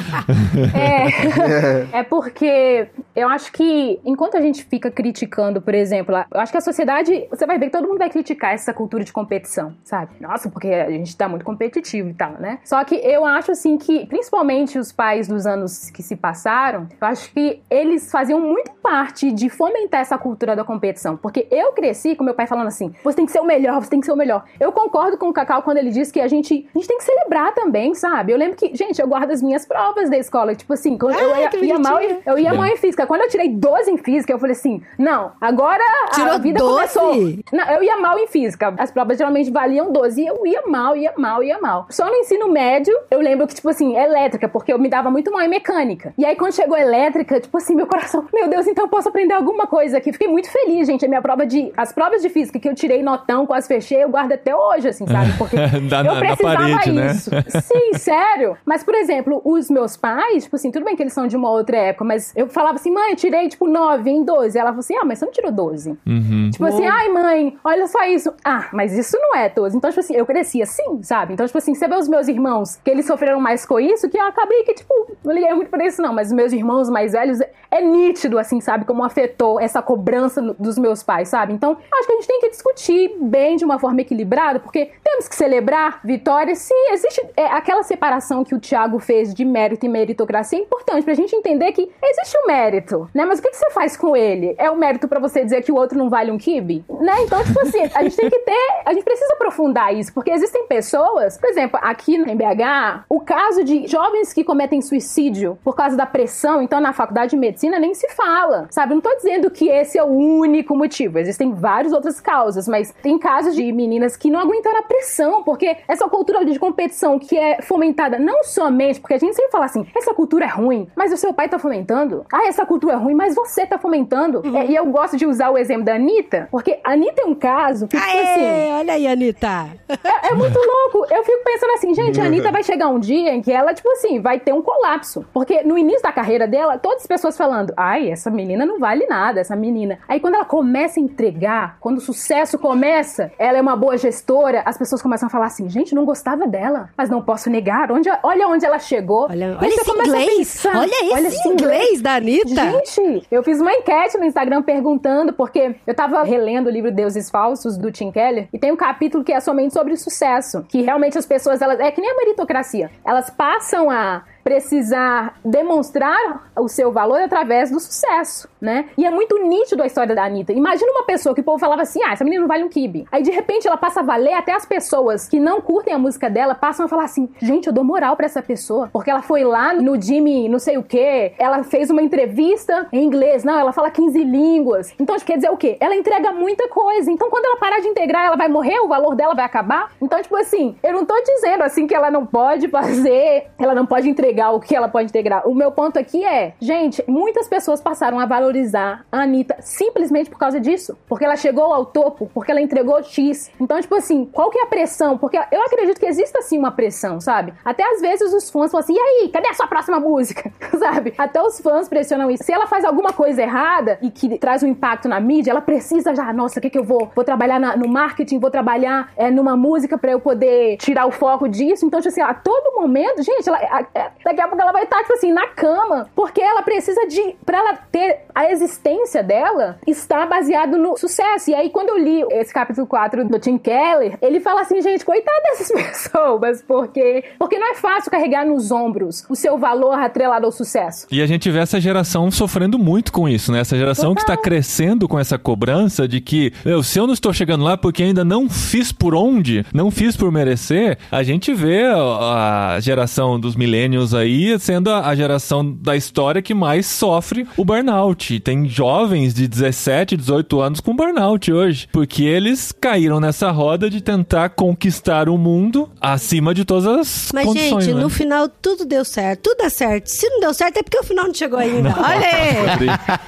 É, é porque eu acho que enquanto a gente fica criticando, por exemplo, eu acho que a sociedade, você vai ver que todo mundo vai criticar essa cultura de competição, sabe? Nossa, porque a gente tá muito competitivo e tal, né? Só que eu acho assim que, principalmente os pais dos anos que se passaram, eu acho que eles faziam muito parte de fomentar essa cultura da competição. Porque eu cresci com meu pai falando assim: você tem que ser o melhor, você tem que ser o melhor. Eu concordo com o Cacau quando ele diz que a gente, a gente tem que celebrar também, sabe? Eu lembro que, gente, eu guardo as minhas provas da escola. Tipo assim, quando eu Ai, ia, ia mal, eu ia mal em física. Quando eu tirei 12 em física, eu falei assim: não, agora a Tirou vida 12? começou. Não, eu ia mal em física. As provas geralmente valiam 12 e eu ia mal, ia mal, ia mal. Só no ensino médio, eu lembro que, tipo assim, elétrica, porque eu me dava muito mal em mecânica. E aí, quando chegou elétrica, tipo assim, meu coração, meu Deus, então eu posso aprender alguma coisa aqui. Fiquei muito feliz, gente. A minha prova de. As provas de física que eu tirei notão, quase fechei, eu guardo até hoje, assim, sabe? Porque Da- eu precisava parede, né? isso. Sim, sério. Mas, por exemplo, os meus pais, tipo assim, tudo bem que eles são de uma outra época, mas eu falava assim, mãe, eu tirei, tipo, 9 em 12. Ela falou assim, ah, mas você não tirou 12. Uhum. Tipo assim, ai, mãe, olha só isso. Ah, mas isso não é 12. Então, tipo assim, eu cresci assim, sabe? Então, tipo assim, você vê os meus irmãos, que eles sofreram mais com isso, que eu acabei que, tipo, não liguei muito pra isso, não. Mas os meus irmãos mais velhos, é nítido, assim, sabe? Como afetou essa cobrança no- dos meus pais, sabe? Então, acho que a gente tem que discutir bem de uma forma equilibrada, porque temos que celebrar vitórias. Sim, existe é, aquela separação que o Thiago fez de mérito e meritocracia é importante pra gente entender que existe o mérito, né? Mas o que, que você faz com ele? É o mérito pra você dizer que o outro não vale um kibe? Né? Então, tipo assim, a gente tem que ter, a gente precisa aprofundar isso, porque existem pessoas, por exemplo, aqui em BH, o caso de jovens que cometem suicídio por causa da pressão, então na faculdade de medicina nem se fala, sabe? Não tô dizendo que esse é o único motivo, existem várias outras causas, mas tem casos de meninas que não aguentaram a pressão, porque essa cultura de competição que é fomentada não somente, porque a gente sempre fala assim, essa cultura é ruim, mas o seu pai tá fomentando. Ah, essa cultura é ruim, mas você tá fomentando. É, e eu gosto de usar o exemplo da Anitta, porque a Anitta é um caso que, tipo assim, Aê, olha aí, Anitta. é, é muito louco. Eu fico pensando assim, gente, a Anitta vai chegar um dia em que ela, tipo assim, vai ter um colapso. Porque no início da carreira dela, todas as pessoas falando, ai, essa menina não vale nada, essa menina. Aí quando ela começa a entregar, quando o sucesso começa, ela é uma boa gestora, as pessoas começam a falar assim, gente, não gostava dela, mas não posso negar. Onde, olha onde ela chegou. Olha, olha esse inglês. pensar, Olha esse inglês da Anitta. Gente, eu fiz uma enquete no Instagram perguntando, porque eu tava relendo o livro Deuses Falsos, do Tim Keller, e tem um capítulo que é somente sobre sucesso. Que realmente as pessoas, elas. É que nem a meritocracia. Elas passam a precisar demonstrar o seu valor através do sucesso, né? E é muito nítido a história da Anitta. Imagina uma pessoa que o povo falava assim, ah, essa menina não vale um kibe. Aí, de repente, ela passa a valer, até as pessoas que não curtem a música dela passam a falar assim, gente, eu dou moral pra essa pessoa, porque ela foi lá no Jimmy não sei o quê, ela fez uma entrevista em inglês, não, ela fala 15 línguas. Então, quer dizer o quê? Ela entrega muita coisa. Então, quando ela parar de integrar, ela vai morrer, o valor dela vai acabar. Então, tipo assim, eu não tô dizendo assim que ela não pode fazer, ela não pode entregar o que ela pode integrar. O meu ponto aqui é, gente, muitas pessoas passaram a valorizar a Anitta simplesmente por causa disso. Porque ela chegou ao topo, porque ela entregou X. Então, tipo assim, qual que é a pressão? Porque eu acredito que exista sim uma pressão, sabe? Até às vezes os fãs falam assim: e aí, cadê a sua próxima música? sabe? Até os fãs pressionam isso. Se ela faz alguma coisa errada e que traz um impacto na mídia, ela precisa já, nossa, o que, que eu vou? Vou trabalhar na, no marketing, vou trabalhar é, numa música para eu poder tirar o foco disso. Então, tipo assim, a todo momento, gente, ela, a, a, daqui a pouco ela vai estar, tipo assim, na cama, porque ela precisa de. Pra ela ter a existência dela, está baseado no sucesso. E aí, quando eu li esse capítulo 4 do Tim Keller, ele fala assim, gente, coitada dessas pessoas, porque, porque não é fácil carregar nos ombros o seu valor atrelado ao sucesso. E a gente vê essa geração sofrendo muito com isso, né? Essa geração Total. que está crescendo com essa cobrança de que, meu, se eu não estou chegando lá porque ainda não fiz por onde, não fiz por merecer, a gente vê a geração dos millennials aí sendo a geração da história que mais sofre o burnout. Tem jovens de 17, 18 anos com burnout hoje, porque eles caíram nessa roda de tentar conquistar o mundo acima de todas as Mas, condições, gente, né? no final tudo deu certo. Tudo dá certo. Se não deu certo é porque o final não chegou ainda. Olha aí.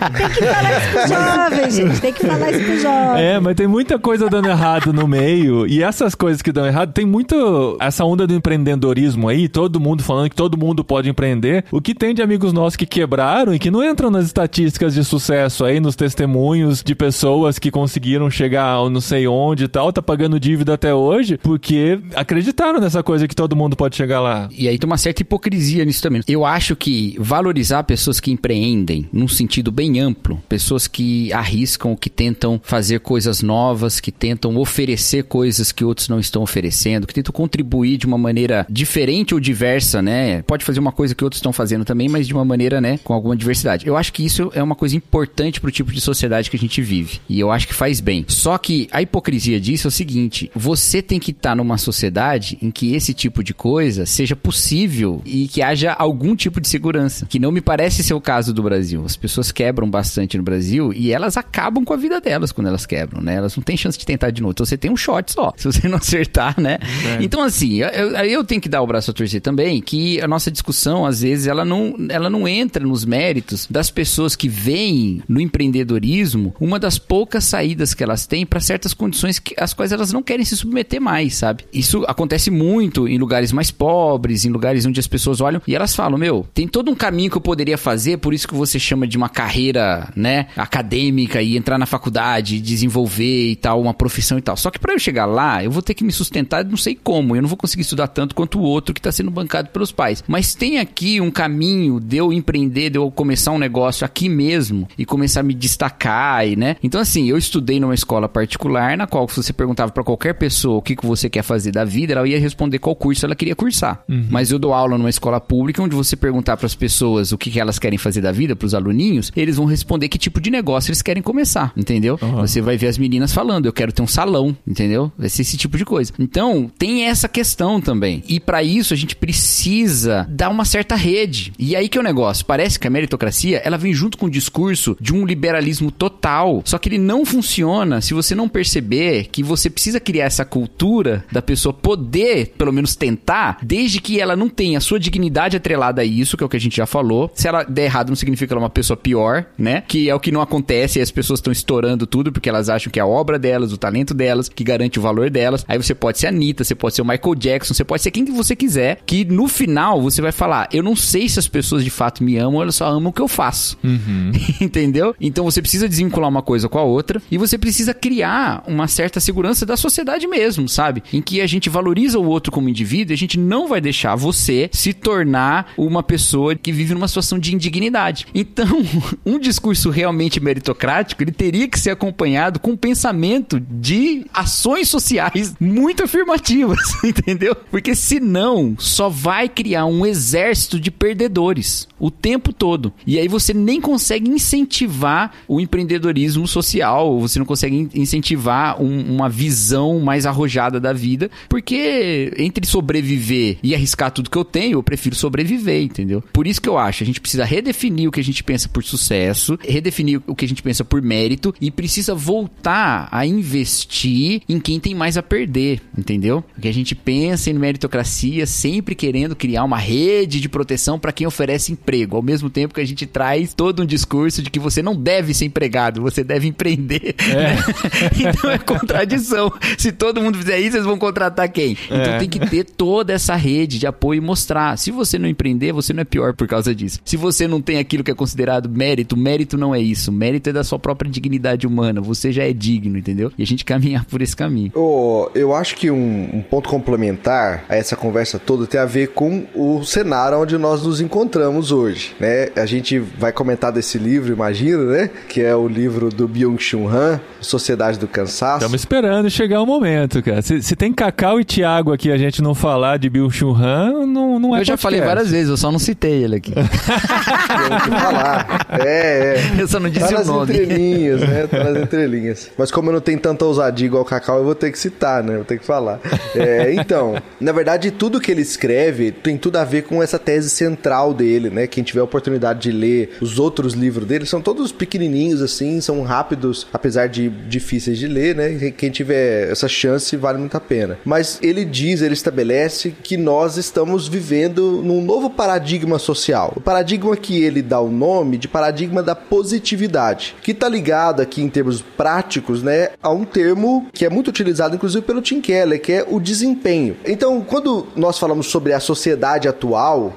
Tem que falar isso pros jovens, gente. Tem que falar isso pros jovens. É, mas tem muita coisa dando errado no meio. E essas coisas que dão errado, tem muito essa onda do empreendedorismo aí, todo mundo falando que todo mundo pode empreender. O que tem de amigos nossos que quebraram e que não entram nas estatísticas de sucesso aí, nos testemunhos de pessoas que conseguiram chegar ao não sei onde e tal, tá pagando dívida até hoje, porque acreditaram nessa coisa que todo mundo pode chegar lá. E aí tem uma certa hipocrisia nisso também. Eu acho que valorizar pessoas que empreendem, num sentido bem amplo, pessoas que arriscam, que tentam fazer coisas novas, que tentam oferecer coisas que outros não estão oferecendo, que tentam contribuir de uma maneira diferente ou diversa, né? Pode fazer uma coisa que outros estão fazendo também, mas de uma maneira, né, com alguma diversidade. Eu acho que isso é uma coisa importante pro tipo de sociedade que a gente vive. E eu acho que faz bem. Só que a hipocrisia disso é o seguinte: você tem que estar tá numa sociedade em que esse tipo de coisa seja possível e que haja algum tipo de segurança. Que não me parece ser o caso do Brasil. As pessoas quebram bastante no Brasil e elas acabam com a vida delas quando elas quebram, né? Elas não têm chance de tentar de novo. Então você tem um shot só. Se você não acertar, né? É. Então, assim, eu, eu, tenho que dar o braço a torcer também que a nossa discussão, às vezes, ela não, ela não entra nos méritos das pessoas que veem no empreendedorismo uma das poucas saídas que elas têm para certas condições que, as quais elas não querem se submeter mais, sabe? Isso acontece muito em lugares mais pobres, em lugares onde as pessoas olham e elas falam: Meu, tem todo um caminho que eu poderia fazer, por isso que você chama de uma carreira, né, acadêmica e entrar na faculdade, desenvolver e tal, uma profissão e tal. Só que para eu chegar lá, eu vou ter que me sustentar, não sei como, eu não vou conseguir estudar tanto quanto o outro que está sendo bancado pelos pais. Mas tem aqui um caminho de eu empreender, de eu começar um negócio aqui mesmo e começar a me destacar, e, né? Então, assim, eu estudei numa escola particular na qual, se você perguntava para qualquer pessoa o que, que você quer fazer da vida, ela ia responder qual curso ela queria cursar. Uhum. Mas eu dou aula numa escola pública onde você perguntar para as pessoas o que, que elas querem fazer da vida, para os aluninhos, eles vão responder que tipo de negócio eles querem começar, entendeu? Uhum. Você vai ver as meninas falando, eu quero ter um salão, entendeu? Vai ser esse tipo de coisa. Então, tem essa questão também. E para isso a gente precisa dar uma certa rede. E aí que é o negócio. Parece que a meritocracia, ela vem junto com o discurso de um liberalismo total. Só que ele não funciona se você não perceber que você precisa criar essa cultura da pessoa poder, pelo menos tentar, desde que ela não tenha a sua dignidade atrelada a isso, que é o que a gente já falou. Se ela der errado, não significa que ela é uma pessoa pior, né? Que é o que não acontece e as pessoas estão estourando tudo porque elas acham que é a obra delas, o talento delas, que garante o valor delas. Aí você pode ser a Anitta, você pode ser o Michael Jackson, você pode ser quem que você quiser, que no final você vai falar: eu não sei se as pessoas de fato me amam, elas só amam o que eu faço. Uhum. Entendeu? Então você precisa desvincular uma coisa com a outra e você precisa criar uma certa segurança da sociedade mesmo, sabe? Em que a gente valoriza o outro como indivíduo e a gente não vai deixar você se tornar uma pessoa que vive numa situação de indignidade. Então, um discurso realmente meritocrático, ele teria que ser acompanhado com um pensamento de ações sociais muito afirmativas, entendeu? Porque senão só vai criar um exército de perdedores o tempo todo. E aí você nem consegue incentivar o empreendedorismo social, você não consegue incentivar um, uma visão mais arrojada da vida, porque entre sobreviver e arriscar tudo que eu tenho, eu prefiro sobreviver, entendeu? Por isso que eu acho, a gente precisa redefinir o que a gente pensa por sucesso, redefinir o que a gente pensa por mérito e precisa voltar a investir em quem tem mais a perder, entendeu? Porque a gente pensa em meritocracia sempre querendo criar uma rede rede de proteção para quem oferece emprego, ao mesmo tempo que a gente traz todo um discurso de que você não deve ser empregado, você deve empreender. É. então é contradição. Se todo mundo fizer isso, eles vão contratar quem? Então é. tem que ter toda essa rede de apoio e mostrar. Se você não empreender, você não é pior por causa disso. Se você não tem aquilo que é considerado mérito, mérito não é isso. Mérito é da sua própria dignidade humana. Você já é digno, entendeu? E a gente caminhar por esse caminho. Oh, eu acho que um, um ponto complementar a essa conversa toda tem a ver com o cenário onde nós nos encontramos hoje, né? A gente vai comentar desse livro, imagina, né? Que é o livro do Byung-Chun Han, Sociedade do Cansaço. Estamos esperando chegar o momento, cara. Se, se tem Cacau e Thiago aqui a gente não falar de Byung-Chun Han, não, não é Eu já falei várias vezes, eu só não citei ele aqui. falar. É, é. Eu só não disse tá o nome. Nas entrelinhas, né? Tá nas entrelinhas. Mas como eu não tenho tanta ousadia igual o Cacau, eu vou ter que citar, né? Vou ter que falar. É, então, na verdade, tudo que ele escreve tem tudo a ver com essa tese central dele, né? Quem tiver a oportunidade de ler os outros livros dele, são todos pequenininhos, assim, são rápidos, apesar de difíceis de ler, né? Quem tiver essa chance vale muito a pena. Mas ele diz, ele estabelece que nós estamos vivendo num novo paradigma social. O paradigma que ele dá o nome de paradigma da positividade, que está ligado aqui em termos práticos, né, a um termo que é muito utilizado inclusive pelo Tim Keller, que é o desempenho. Então, quando nós falamos sobre a sociedade atual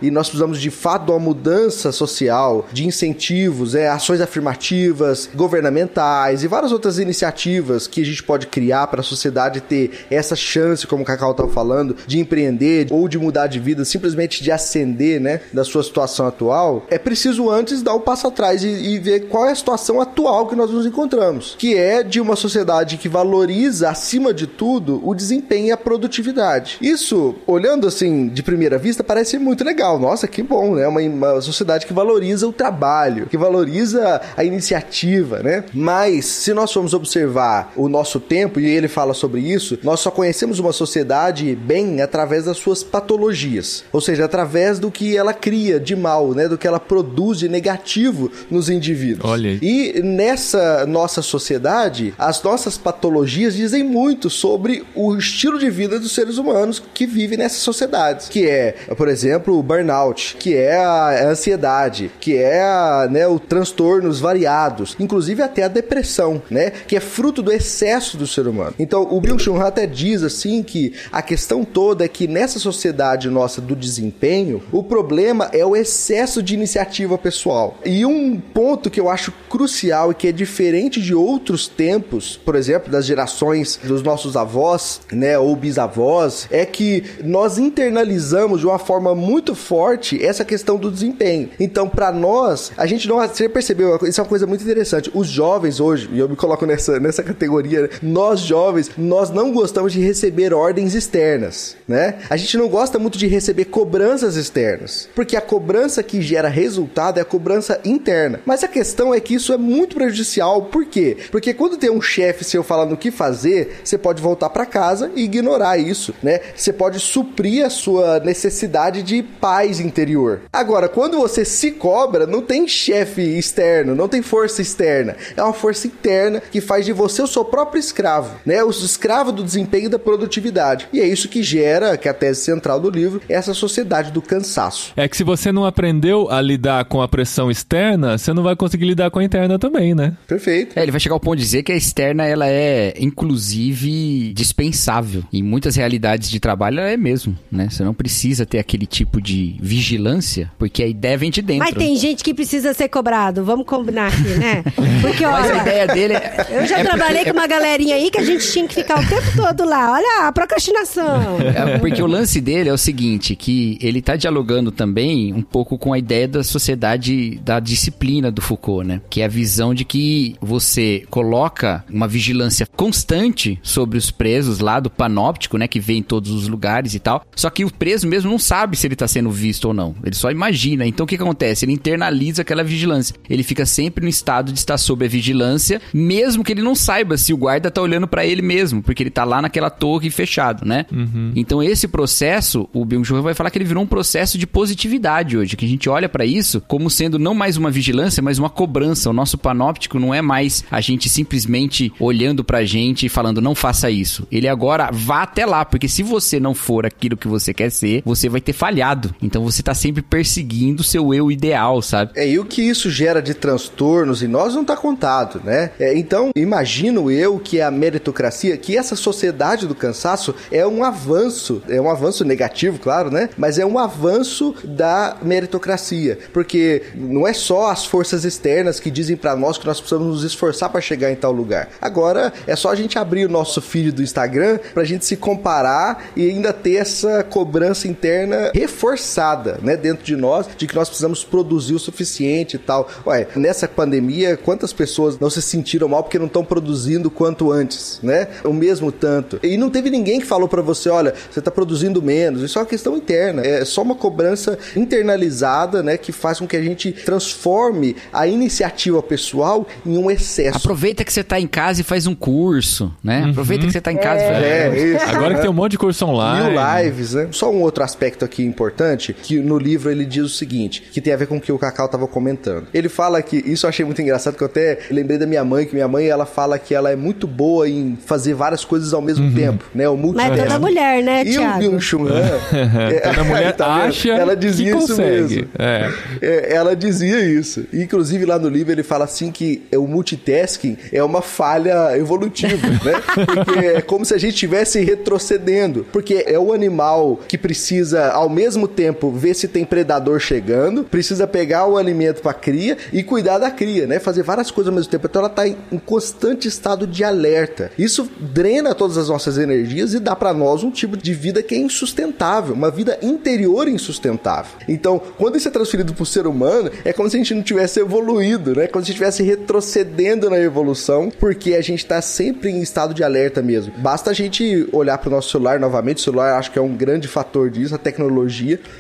e nós precisamos de fato de uma mudança social, de incentivos, é, ações afirmativas, governamentais e várias outras iniciativas que a gente pode criar para a sociedade ter essa chance, como o Cacau estava falando, de empreender ou de mudar de vida, simplesmente de ascender, né, da sua situação atual, é preciso antes dar o um passo atrás e, e ver qual é a situação atual que nós nos encontramos, que é de uma sociedade que valoriza acima de tudo o desempenho e a produtividade. Isso, olhando assim de primeira vista, parece muito legal. Nossa, que bom, né? Uma, uma sociedade que valoriza o trabalho, que valoriza a iniciativa, né? Mas se nós formos observar o nosso tempo e ele fala sobre isso, nós só conhecemos uma sociedade bem através das suas patologias, ou seja, através do que ela cria de mal, né? Do que ela produz de negativo nos indivíduos. Olha. E nessa nossa sociedade, as nossas patologias dizem muito sobre o estilo de vida dos seres humanos que vivem nessas sociedades, que é, por exemplo, o burnout, que é a ansiedade, que é a, né, o transtornos variados, inclusive até a depressão, né, que é fruto do excesso do ser humano. Então, o Byung-Chun Han até diz assim que a questão toda é que nessa sociedade nossa do desempenho, o problema é o excesso de iniciativa pessoal. E um ponto que eu acho crucial e que é diferente de outros tempos, por exemplo, das gerações dos nossos avós, né, ou bisavós, é que nós internalizamos de uma forma muito forte essa questão do desempenho. Então, para nós, a gente não, você percebeu, isso é uma coisa muito interessante. Os jovens hoje, e eu me coloco nessa nessa categoria, nós jovens, nós não gostamos de receber ordens externas, né? A gente não gosta muito de receber cobranças externas, porque a cobrança que gera resultado é a cobrança interna. Mas a questão é que isso é muito prejudicial. Por quê? Porque quando tem um chefe seu falando o que fazer, você pode voltar para casa e ignorar isso, né? Você pode suprir a sua necessidade de paz interior. Agora, quando você se cobra, não tem chefe externo, não tem força externa. É uma força interna que faz de você o seu próprio escravo, né? O escravo do desempenho e da produtividade. E é isso que gera, que é a tese central do livro, essa sociedade do cansaço. É que se você não aprendeu a lidar com a pressão externa, você não vai conseguir lidar com a interna também, né? Perfeito. É, ele vai chegar ao ponto de dizer que a externa ela é inclusive dispensável. Em muitas realidades de trabalho ela é mesmo, né? Você não precisa ter aquele tipo de vigilância, porque a ideia vem de dentro. Mas tem gente que precisa ser cobrado, vamos combinar aqui, né? Porque, Mas a olha, ideia dele é, eu já é trabalhei porque, com uma galerinha aí que a gente tinha que ficar o tempo todo lá. Olha a procrastinação. É porque o lance dele é o seguinte, que ele tá dialogando também um pouco com a ideia da sociedade da disciplina do Foucault, né? Que é a visão de que você coloca uma vigilância constante sobre os presos lá do panóptico, né? Que vê em todos os lugares e tal. Só que o preso mesmo não sabe se ele tá sendo visto ou não. Ele só imagina. Então o que, que acontece? Ele internaliza aquela vigilância. Ele fica sempre no estado de estar sob a vigilância, mesmo que ele não saiba se o guarda tá olhando para ele mesmo, porque ele tá lá naquela torre fechado, né? Uhum. Então esse processo, o Byung-Chul vai falar que ele virou um processo de positividade hoje, que a gente olha para isso como sendo não mais uma vigilância, mas uma cobrança. O nosso panóptico não é mais a gente simplesmente olhando pra gente e falando não faça isso. Ele agora vá até lá, porque se você não for aquilo que você quer ser, você vai ter falhado. Então você tá sempre perseguindo o seu eu ideal, sabe? É, e o que isso gera de transtornos em nós não tá contado, né? É, então, imagino eu que a meritocracia, que essa sociedade do cansaço é um avanço, é um avanço negativo, claro, né? Mas é um avanço da meritocracia, porque não é só as forças externas que dizem para nós que nós precisamos nos esforçar para chegar em tal lugar. Agora é só a gente abrir o nosso feed do Instagram pra gente se comparar e ainda ter essa cobrança interna reforçada, né, dentro de nós, de que nós precisamos produzir o suficiente e tal. Ué, nessa pandemia, quantas pessoas não se sentiram mal porque não estão produzindo quanto antes, né? O mesmo tanto. E não teve ninguém que falou para você, olha, você tá produzindo menos. Isso é uma questão interna. É só uma cobrança internalizada, né, que faz com que a gente transforme a iniciativa pessoal em um excesso. Aproveita que você tá em casa e faz um curso, né? Aproveita que você tá em casa e faz É, um curso. isso. Agora que tem um monte de curso online. Mil lives, né? Só um outro aspecto aqui importante, que no livro ele diz o seguinte, que tem a ver com o que o Cacau tava comentando. Ele fala que, isso eu achei muito engraçado, que eu até lembrei da minha mãe, que minha mãe, ela fala que ela é muito boa em fazer várias coisas ao mesmo tempo, né? O Mas é toda multitasking. mulher, né, E o Thiago? Byung-Chul Han... Toda mulher tá acha Ela dizia que isso mesmo. É. É, ela dizia isso. Inclusive, lá no livro, ele fala assim que o multitasking é uma falha evolutiva, né? Porque é como se a gente estivesse retrocedendo. Porque é o animal que precisa, ao mesmo tempo, ver se tem predador chegando, precisa pegar o alimento pra cria e cuidar da cria, né? Fazer várias coisas ao mesmo tempo. Então, ela tá em constante estado de alerta. Isso drena todas as nossas energias e dá pra nós um tipo de vida que é insustentável, uma vida interior insustentável. Então, quando isso é transferido pro ser humano, é como se a gente não tivesse evoluído, né? Como se estivesse retrocedendo na evolução, porque a gente tá sempre em estado de alerta mesmo. Basta a gente olhar pro nosso celular novamente, o celular acho que é um grande fator disso, a tecnologia,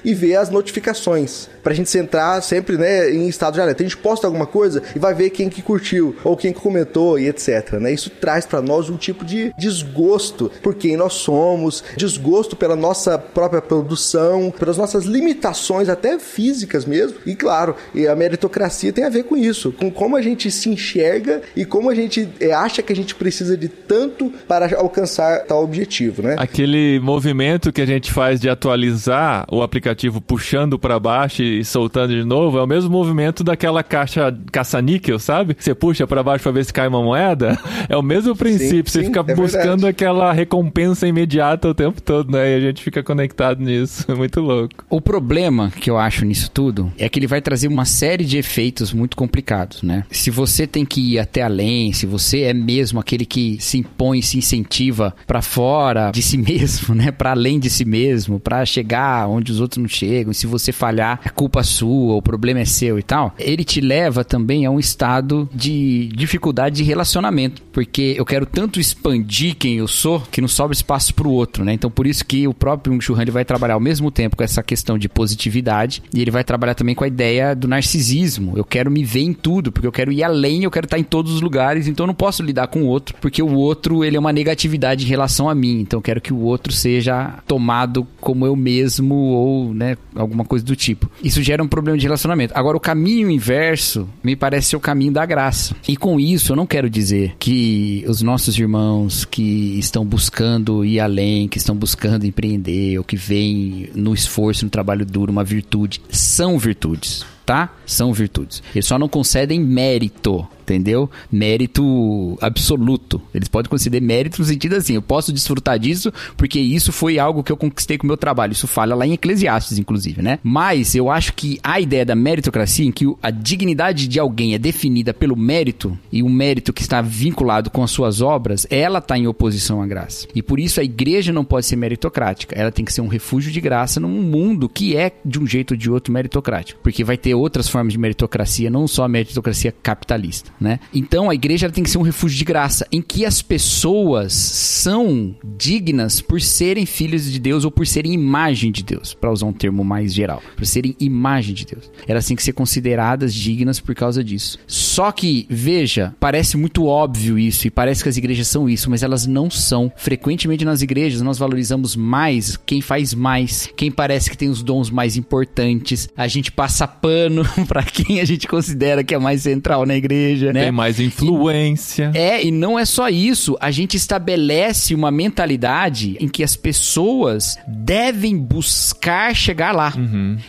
e ver as notificações. Pra gente entrar sempre, né, em estado de alerta. A gente posta alguma coisa e vai ver quem que curtiu, ou quem que comentou e etc, né? Isso traz pra nós um tipo de desgosto por quem nós somos, desgosto pela nossa própria produção, pelas nossas limitações até físicas mesmo. E claro, a meritocracia tem a ver com isso, com como a gente se enxerga e como a gente eh, acha que a gente precisa de tanto para alcançar tal objetivo, né? Aquele movimento que a gente faz de atualizar o aplicativo puxando pra baixo e soltando de novo é o mesmo movimento daquela caixa caça-níquel, sabe? Você puxa pra baixo pra ver se cai uma moeda. É o mesmo princípio. você sim, fica é buscando verdade. aquela recompensa imediata o tempo todo, né? E a gente fica conectado nisso. É muito louco. O problema que eu acho nisso tudo é que ele vai trazer uma série de efeitos muito complicados, né? Se você tem que ir até além, se você é mesmo aquele que se impõe, se incentiva pra fora de si mesmo, né? Pra além de si mesmo, pra chegar onde os outros não chegam, se você falhar, é culpa sua, o problema é seu e tal. Ele te leva também a um estado de dificuldade de relacionamento, porque eu quero tanto expandir quem eu sou que não sobra espaço pro outro, né? Então por isso que o próprio Jung ele vai trabalhar ao mesmo tempo com essa questão de positividade e ele vai trabalhar também com a ideia do narcisismo. Eu quero me ver em tudo, porque eu quero ir além, eu quero estar em todos os lugares, então eu não posso lidar com o outro, porque o outro ele é uma negatividade em relação a mim. Então eu quero que o outro seja tomado como eu mesmo ou, né, alguma coisa do tipo. Isso gera um problema de relacionamento. Agora o caminho inverso me parece ser o caminho da graça. E com isso eu não quero dizer que os nossos irmãos que estão buscando ir além, que estão buscando empreender, ou que veem no esforço, no trabalho duro, uma virtude, são virtudes, tá? São virtudes. Eles só não concedem mérito. Entendeu? Mérito absoluto. Eles podem conceder mérito no sentido assim: eu posso desfrutar disso porque isso foi algo que eu conquistei com o meu trabalho. Isso fala lá em Eclesiastes, inclusive, né? Mas eu acho que a ideia da meritocracia, em que a dignidade de alguém é definida pelo mérito, e o mérito que está vinculado com as suas obras, ela está em oposição à graça. E por isso a igreja não pode ser meritocrática. Ela tem que ser um refúgio de graça num mundo que é, de um jeito ou de outro, meritocrático. Porque vai ter outras formas de meritocracia, não só a meritocracia capitalista, né? Então a igreja tem que ser um refúgio de graça, em que as pessoas são dignas por serem filhos de Deus ou por serem imagem de Deus, para usar um termo mais geral, por serem imagem de Deus. Elas têm que ser consideradas dignas por causa disso. Só que, veja, parece muito óbvio isso e parece que as igrejas são isso, mas elas não são. Frequentemente nas igrejas nós valorizamos mais quem faz mais, quem parece que tem os dons mais importantes. A gente passa pano para quem a gente considera que é mais central na igreja. Né? Tem mais influência. É, e não é só isso. A gente estabelece uma mentalidade em que as pessoas devem buscar chegar lá.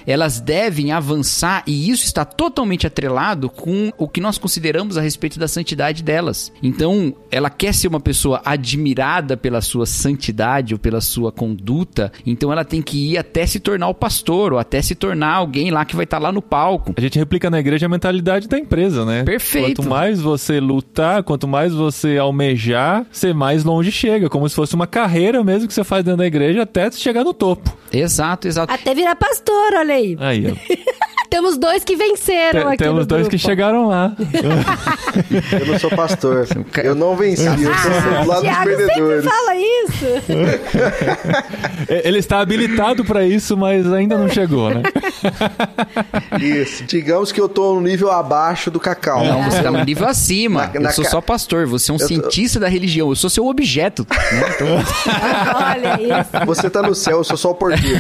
Elas devem avançar, e isso está totalmente atrelado com o que nós consideramos a respeito da santidade delas. Então, ela quer ser uma pessoa admirada pela sua santidade ou pela sua conduta, então ela tem que ir até se tornar o pastor, ou até se tornar alguém lá que vai estar lá no palco. A gente replica na igreja a mentalidade da empresa, né? Perfeito. Quanto mais você lutar, quanto mais você almejar, você mais longe chega. Como se fosse uma carreira mesmo que você faz dentro da igreja até chegar no topo. Exato, exato. Até virar pastor, olha aí. Aí, ó. Temos dois que venceram Te- aqui temos no dois que grupo. chegaram lá. Eu não sou pastor. Eu não venci. Eu tô do lado dos Tiago sempre perdedores. fala isso. Ele está habilitado pra isso, mas ainda não chegou, né? Isso. Digamos que eu tô no nível abaixo do cacau. Não, você tá um nível acima. Na- na eu sou ca- só pastor, você é um tô- cientista da religião, eu sou seu objeto. né? Então, olha isso. Você tá no céu, eu sou só o porteiro.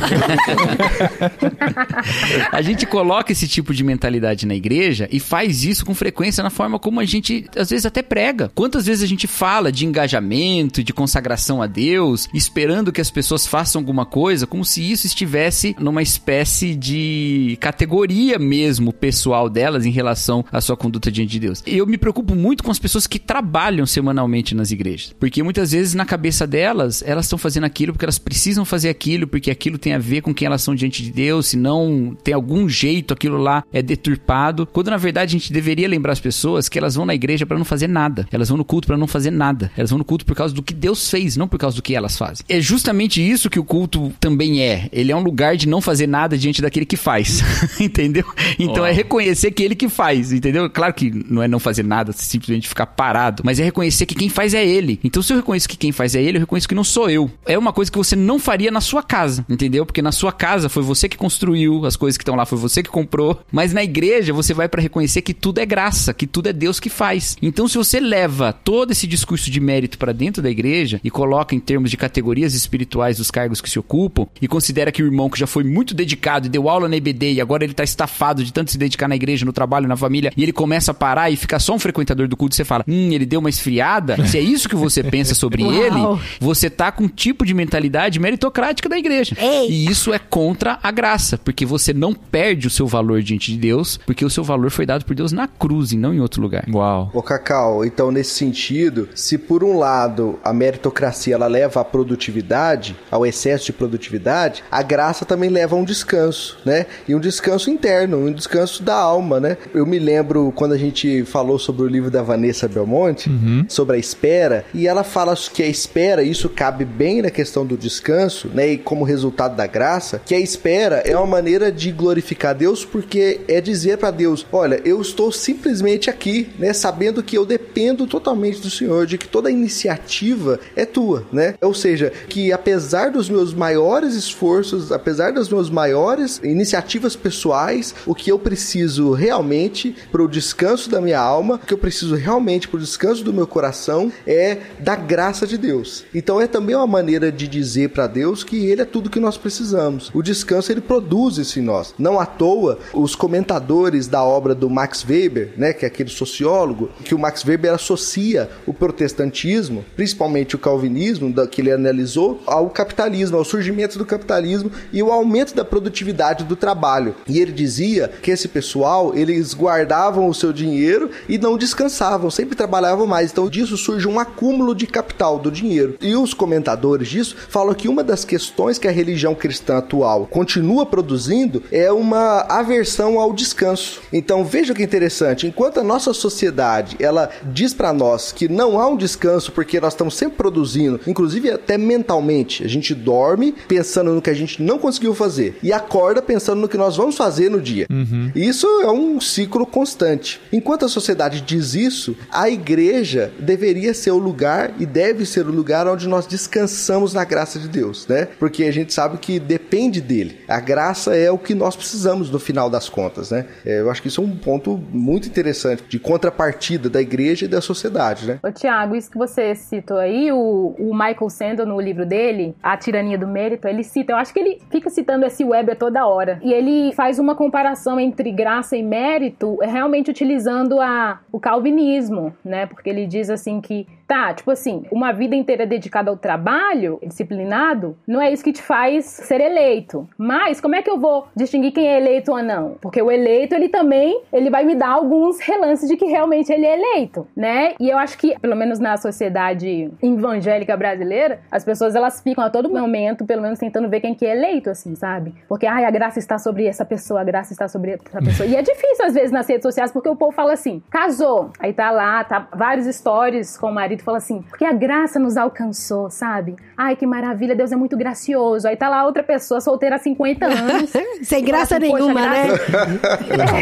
a gente coloca esse tipo de mentalidade na igreja e faz isso com frequência na forma como a gente, às vezes, até prega. Quantas vezes a gente fala de engajamento, de consagração a Deus, esperando que as pessoas façam alguma coisa, como se isso estivesse numa espécie de categoria mesmo pessoal delas em relação à sua conduta diante de Deus. Eu me preocupo muito com as pessoas que trabalham semanalmente nas igrejas, porque muitas vezes na cabeça delas, elas estão fazendo aquilo porque elas precisam fazer aquilo, porque aquilo tem a ver com quem elas são diante de Deus, se não tem algum jeito aquilo lá é deturpado, quando na verdade a gente deveria lembrar as pessoas que elas vão na igreja para não fazer nada. Elas vão no culto para não fazer nada. Elas vão no culto por causa do que Deus fez, não por causa do que elas fazem. É justamente isso que o culto também é. Ele é um lugar de não fazer nada diante daquele que faz. entendeu? Então Uau. é reconhecer que ele que faz, entendeu? Claro que não é não fazer nada, simplesmente ficar parado, mas é reconhecer que quem faz é ele. Então se eu reconheço que quem faz é ele, eu reconheço que não sou eu. É uma coisa que você não faria na sua casa, entendeu? Porque na sua casa foi você que construiu, as coisas que estão lá foi você que comprou, mas na igreja você vai para reconhecer que tudo é graça, que tudo é Deus que faz. Então se você leva todo esse discurso de mérito para dentro da igreja e coloca em termos de categorias espirituais dos cargos que se ocupam e considera que o irmão que já foi muito dedicado e deu aula na EBD e agora ele tá estafado de tanto se dedicar na igreja, no trabalho, na família, e ele começa a parar e ficar só um frequentador do culto, você fala, hum, ele deu uma esfriada. Se é isso que você pensa sobre ele, você tá com um tipo de mentalidade meritocrática da igreja. Ei. E isso é contra a graça, porque você não perde o seu valor diante de Deus, porque o seu valor foi dado por Deus na cruz e não em outro lugar. Uau. Ô Cacau, então nesse sentido, se por um lado a meritocracia ela leva à produtividade, ao excesso de produtividade, a graça também leva a um descanso, né? E um descanso interno, um descanso da alma, né? Eu me lembro quando a gente falou sobre o livro da Vanessa Belmonte, sobre a espera, e ela fala que a espera, isso cabe bem na questão do descanso, né? E como resultado da graça, que a espera é uma maneira de glorificar Deus, porque é dizer para Deus: olha, eu estou simplesmente aqui, né? Sabendo que eu dependo totalmente do Senhor, de que toda iniciativa é tua, né? Ou seja, que apesar dos meus maiores esforços, apesar das minhas maiores iniciativas pessoais, o que eu preciso realmente para o descanso da minha alma, o que eu preciso realmente para o descanso do meu coração é da graça de Deus. Então é também uma maneira de dizer para Deus que Ele é tudo que nós precisamos. O descanso ele produz isso em nós. Não à toa, os comentadores da obra do Max Weber, né, que é aquele sociólogo, que o Max Weber associa o protestantismo, principalmente o calvinismo, da- que ele analisou, ao capitalismo, ao surgimento do capitalismo e o aumento da produtividade do trabalho. E ele dizia que esse pessoal, eles guardavam o seu dinheiro e não descansavam, sempre trabalhavam mais. Então disso surge um acúmulo de capital do dinheiro. E os comentadores disso falam que uma das questões que a religião cristã atual continua produzindo é uma aversão ao descanso. Então veja que interessante, enquanto a nossa sociedade ela diz para nós que não há um descanso porque nós estamos sempre produzindo, inclusive até mentalmente, a gente dorme pensando no que a gente não conseguiu fazer e acorda pensando no que nós vamos fazer no dia. E Isso é um ciclo constante. Enquanto a sociedade diz isso, a igreja deveria ser o lugar e deve ser o lugar onde nós descansamos na graça de Deus, né? Porque a gente sabe que depende dele. A graça é o que nós precisamos no final das contas, né? É, eu acho que isso é um ponto muito interessante de contrapartida da igreja e da sociedade, né? Tiago, isso que você citou aí, o, o Michael Sandel, no livro dele, A Tirania do Mérito, ele cita, eu acho que ele fica citando esse Weber toda hora. E ele faz uma comparação entre graça e mérito, realmente utilizando a, o calvinismo, né? Porque ele diz assim que tá, tipo assim, uma vida inteira dedicada ao trabalho, disciplinado, não é isso que te faz ser eleito. Mas como é que eu vou distinguir quem é eleito ou não? Porque o eleito, ele também, ele vai me dar alguns relances de que realmente ele é eleito, né? E eu acho que, pelo menos na sociedade evangélica brasileira, as pessoas elas ficam a todo momento, pelo menos tentando ver quem que é eleito, assim, sabe? Porque, ai, a graça está sobre essa pessoa, a graça está sobre essa pessoa. E é difícil, às vezes, nas redes sociais, porque o povo fala assim, casou, aí tá lá, tá vários stories com o marido fala assim, porque a graça nos alcançou, sabe? Ai, que maravilha, Deus é muito gracioso. Aí tá lá outra pessoa solteira há 50 anos. Sem graça assim, nenhuma, a graça... né?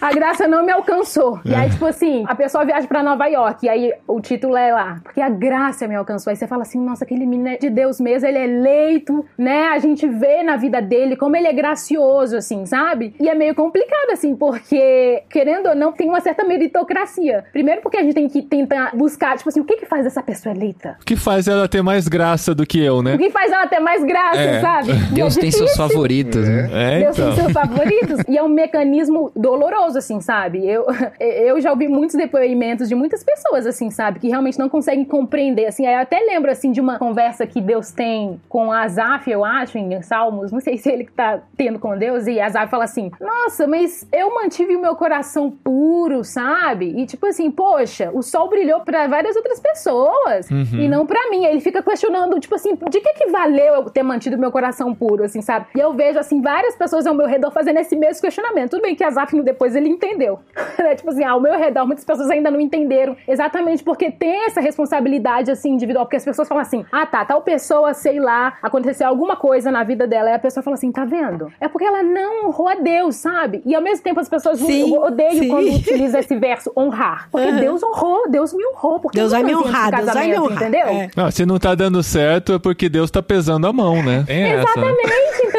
é, a graça não me alcançou. E aí, tipo assim, a pessoa viaja pra Nova York, e aí o título é lá, porque a graça me alcançou. Aí você fala assim, nossa, aquele menino é de Deus mesmo, ele é eleito, né? A gente vê na vida dele como ele é gracioso, assim, sabe? E é meio complicado, assim, porque, querendo ou não, tem uma certa meritocracia. Primeiro porque a gente tem que tentar buscar, tipo assim, o que que faz essa pessoa eleita? O que faz ela ter mais graça do que eu, né? O que faz ela ter mais graça, É. sabe? Deus é tem seus favoritos, né? É, Deus então. tem seus favoritos. e é um mecanismo doloroso, assim, sabe? Eu, eu já ouvi muitos depoimentos de muitas pessoas, assim, sabe? Que realmente não conseguem compreender, assim. Eu até lembro, assim, de uma conversa que Deus tem com Asaf, eu acho, em Salmos. Não sei se ele tá tendo com Deus. E Asaf fala assim, nossa, mas eu mantive o meu coração puro, sabe? E tipo assim, poxa, o sol brilhou pra várias outras pessoas e não pra mim. Aí ele fica questionando, tipo assim, de que que valeu eu ter mantido meu coração puro, assim, sabe? E eu vejo, assim, várias pessoas ao meu redor fazendo esse mesmo questionamento. Tudo bem que Azaf depois ele entendeu. Né? tipo assim, ao meu redor, muitas pessoas ainda não entenderam exatamente porque tem essa responsabilidade, assim, individual. Porque as pessoas falam assim, ah, tá, tal pessoa, sei lá, aconteceu alguma coisa na vida dela. E a pessoa fala assim, tá vendo? É porque ela não honrou a Deus, sabe? E ao mesmo tempo as pessoas Sim, eu odeio sim. quando utiliza esse verso, honrar. Porque Aham. Deus honrou, Deus me honrou. Porque Deus eu vai me me casamento, honrar. Entendeu? É. Ah, se não tá dando certo é porque Deus tá pesando a mão, né? Tem essa, né?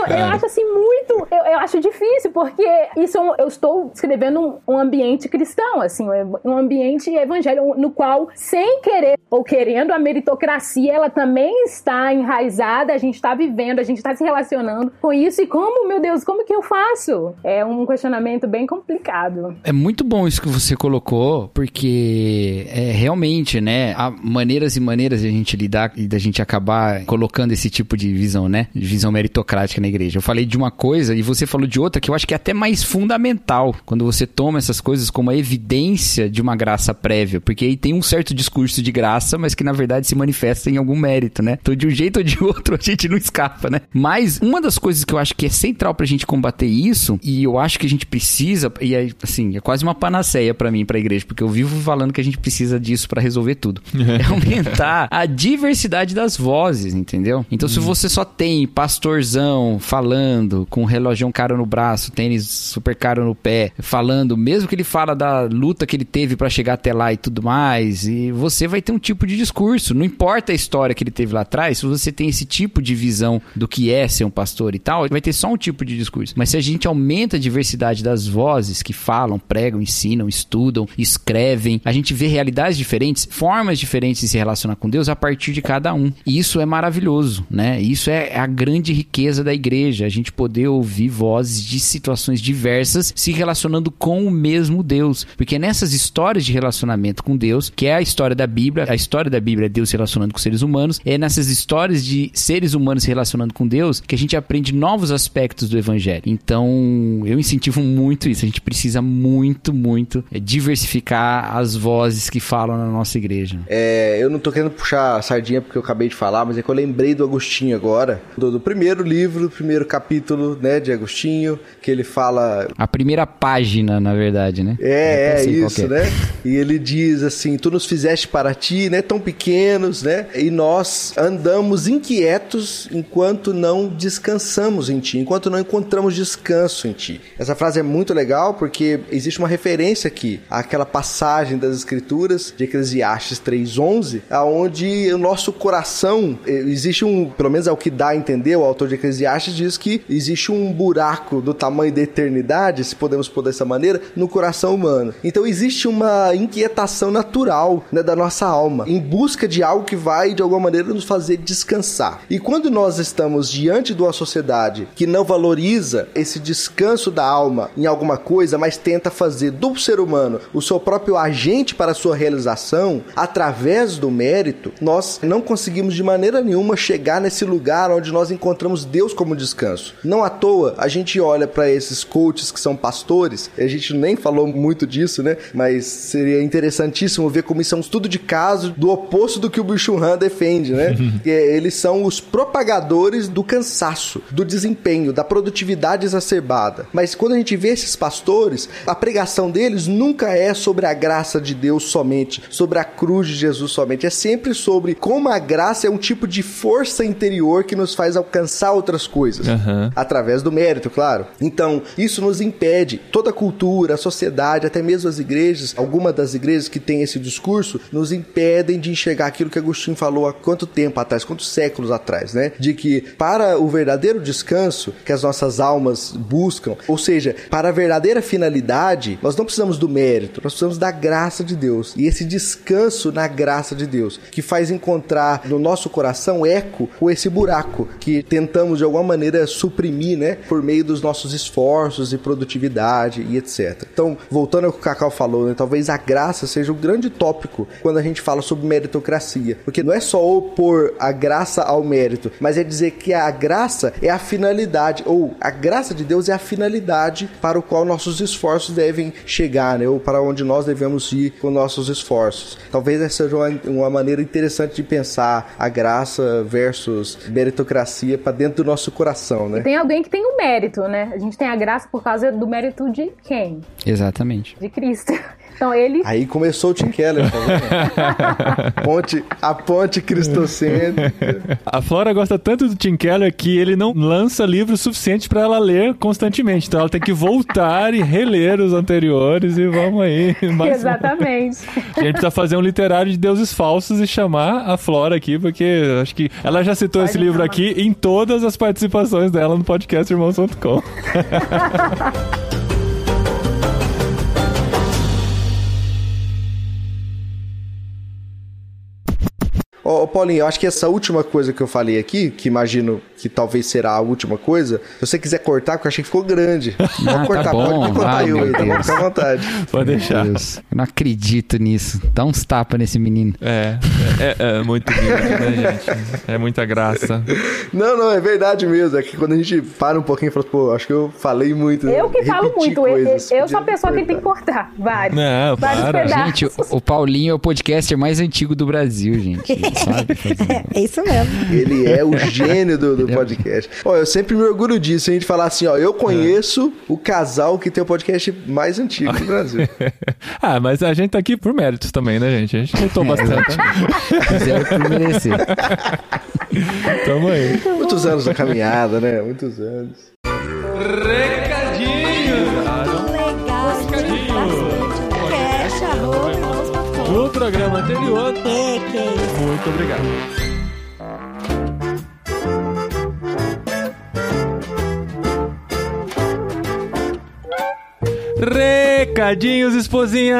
Então, É. eu acho assim muito. Eu, eu acho difícil, porque isso é um- eu estou escrevendo um, um ambiente cristão, assim, um ambiente evangélico, no qual, sem querer ou querendo, a meritocracia ela também está enraizada, a gente está vivendo, a gente está se relacionando com isso. E como, meu Deus, como que eu faço? É um questionamento bem complicado. É muito bom isso que você colocou, porque é realmente, né, há maneiras e maneiras de a gente lidar e da gente acabar colocando esse tipo de visão, né, de visão meritocrática na igreja. Eu falei de uma coisa e você falou de outra que eu acho que é até mais fundamental quando você toma essas coisas como a evidência de uma graça prévia, porque aí tem um certo discurso de graça, mas que na verdade se manifesta em algum mérito, né? Então de um jeito ou de outro a gente não escapa, né? Mas uma das coisas que eu acho que é central pra gente combater isso, e eu acho que a gente precisa, e é assim, é quase uma panaceia pra mim, pra igreja, porque eu vivo falando que a gente precisa disso pra resolver tudo. é aumentar a diversidade das vozes, entendeu? Então se você só tem pastorzão falando com um relógio caro no braço, tênis super caro no pé, falando, mesmo que ele fala da luta que ele teve pra chegar até lá e tudo mais, e você vai ter um tipo de discurso, não importa a história que ele teve lá atrás, se você tem esse tipo de visão do que é ser um pastor e tal, vai ter só um tipo de discurso. Mas se a gente aumenta a diversidade das vozes que falam, pregam, ensinam, estudam, escrevem, a gente vê realidades diferentes, formas diferentes de se relacionar com Deus a partir de cada um. E isso é maravilhoso, né? Isso é a grande riqueza da igreja, a gente poder ouvir vozes de situações diversas se relacionando com o mesmo Deus. Porque nessas histórias de relacionamento com Deus, que é a história da Bíblia, a história da Bíblia é Deus relacionando com seres humanos, é nessas histórias de seres humanos se relacionando com Deus que a gente aprende novos aspectos do evangelho. Então, eu incentivo muito isso. A gente precisa muito, muito é, diversificar as vozes que falam na nossa igreja. É, eu não tô querendo puxar a sardinha porque eu acabei de falar, mas é que eu lembrei do Agostinho agora, do, do primeiro livro, primeiro capítulo, né, de Agostinho, que ele fala A primeira página, na verdade, né? É, é isso, que é. né? E ele diz assim: Tu nos fizeste para ti, né? Tão pequenos, né? E nós andamos inquietos enquanto não descansamos em ti, enquanto não encontramos descanso em ti. Essa frase é muito legal porque existe uma referência aqui àquela passagem das Escrituras de Eclesiastes 3:11, aonde o nosso coração eh, existe um, pelo menos é o que dá a entender, o autor de Eclesiastes diz que existe um buraco buraco do tamanho da eternidade, se podemos pôr dessa maneira, no coração humano. Então existe uma inquietação natural né, da nossa alma, em busca de algo que vai, de alguma maneira, nos fazer descansar. E quando nós estamos diante de uma sociedade que não valoriza esse descanso da alma em alguma coisa, mas tenta fazer do ser humano o seu próprio agente para a sua realização, através do mérito, nós não conseguimos de maneira nenhuma chegar nesse lugar onde nós encontramos Deus como descanso. Não à toa, a gente olha para esses coaches que são pastores, a gente nem falou muito disso, né? Mas seria interessantíssimo ver como isso é um estudo de caso do oposto do que o Bicho Han defende, né? que eles são os propagadores do cansaço, do desempenho, da produtividade exacerbada. Mas quando a gente vê esses pastores, a pregação deles nunca é sobre a graça de Deus somente, sobre a cruz de Jesus somente, é sempre sobre como a graça é um tipo de força interior que nos faz alcançar outras coisas, Aham. através do mérito, claro. Então, isso nos impede, toda a cultura, a sociedade, até mesmo as igrejas, algumas das igrejas que têm esse discurso, nos impedem de enxergar aquilo que Agostinho falou há quanto tempo atrás, quantos séculos atrás, né? De que para o verdadeiro descanso que as nossas almas buscam, ou seja, para a verdadeira finalidade, nós não precisamos do mérito, nós precisamos da graça de Deus. E esse descanso na graça de Deus, que faz encontrar no nosso coração eco com esse buraco que tentamos de alguma maneira suprimir, né, por meio dos nossos esforços e produtividade e etc. Então, voltando ao que o Cacau falou, né, talvez a graça seja o grande tópico quando a gente fala sobre meritocracia, porque não é só opor a graça ao mérito, mas é dizer que a graça é a finalidade, ou a graça de Deus é a finalidade para o qual nossos esforços devem chegar, né, ou para onde nós devemos ir com nossos esforços. Talvez essa seja uma, uma maneira interessante de pensar a graça versus meritocracia para dentro do nosso coração, né? Tem alguém que tem o mérito, né? A gente tem a graça por causa do mérito de quem? Exatamente. De Cristo. Então ele. Aí começou o Tim Keller, tá vendo? ponte, a ponte cristocêntrica. A Flora gosta tanto do Tim Keller que ele não lança livros suficientes pra ela ler constantemente. Então ela tem que voltar e reler os anteriores e vamos aí. Mais um. Exatamente. A gente precisa fazer um literário de deuses falsos e chamar a Flora aqui, porque acho que ela já citou esse livro aqui em todas as participações dela no podcast Irmãos.com. Ô, ô, Paulinho, eu acho que essa última coisa que eu falei aqui, que imagino que talvez será a última coisa, se você quiser cortar, porque eu achei que ficou grande. Ah, Pode tá cortar, bom. pode cortar Ai, eu meu aí, tá. Fica à vontade. Pode Meu deixar. Deus, eu não acredito nisso. Dá uns tapas nesse menino. É, é, é muito lindo, né, gente? É muita graça. Não, não, é verdade mesmo. É que quando a gente para um pouquinho e fala, pô, acho que eu falei muito. Eu que falo muito. Eu, eu, coisas, eu sou a pessoa que tem que cortar. cortar. Vários. Não, vários para. pedaços. Gente, o Paulinho é o podcaster mais antigo do Brasil, gente. Sabe fazer. É isso mesmo. Ele é o gênio do, do podcast. Ó, eu sempre me orgulho disso, a gente falar assim, ó, eu conheço o casal que tem o podcast mais antigo do Brasil. ah, mas a gente tá aqui por méritos também, né, gente? A gente lutou bastante. Fizeram por merecer. Tamo aí. Muitos anos da caminhada, né? Muitos anos. Cash, arroba, irmãos.com. No programa anterior. Muito obrigado. Recadinhos, esposinha!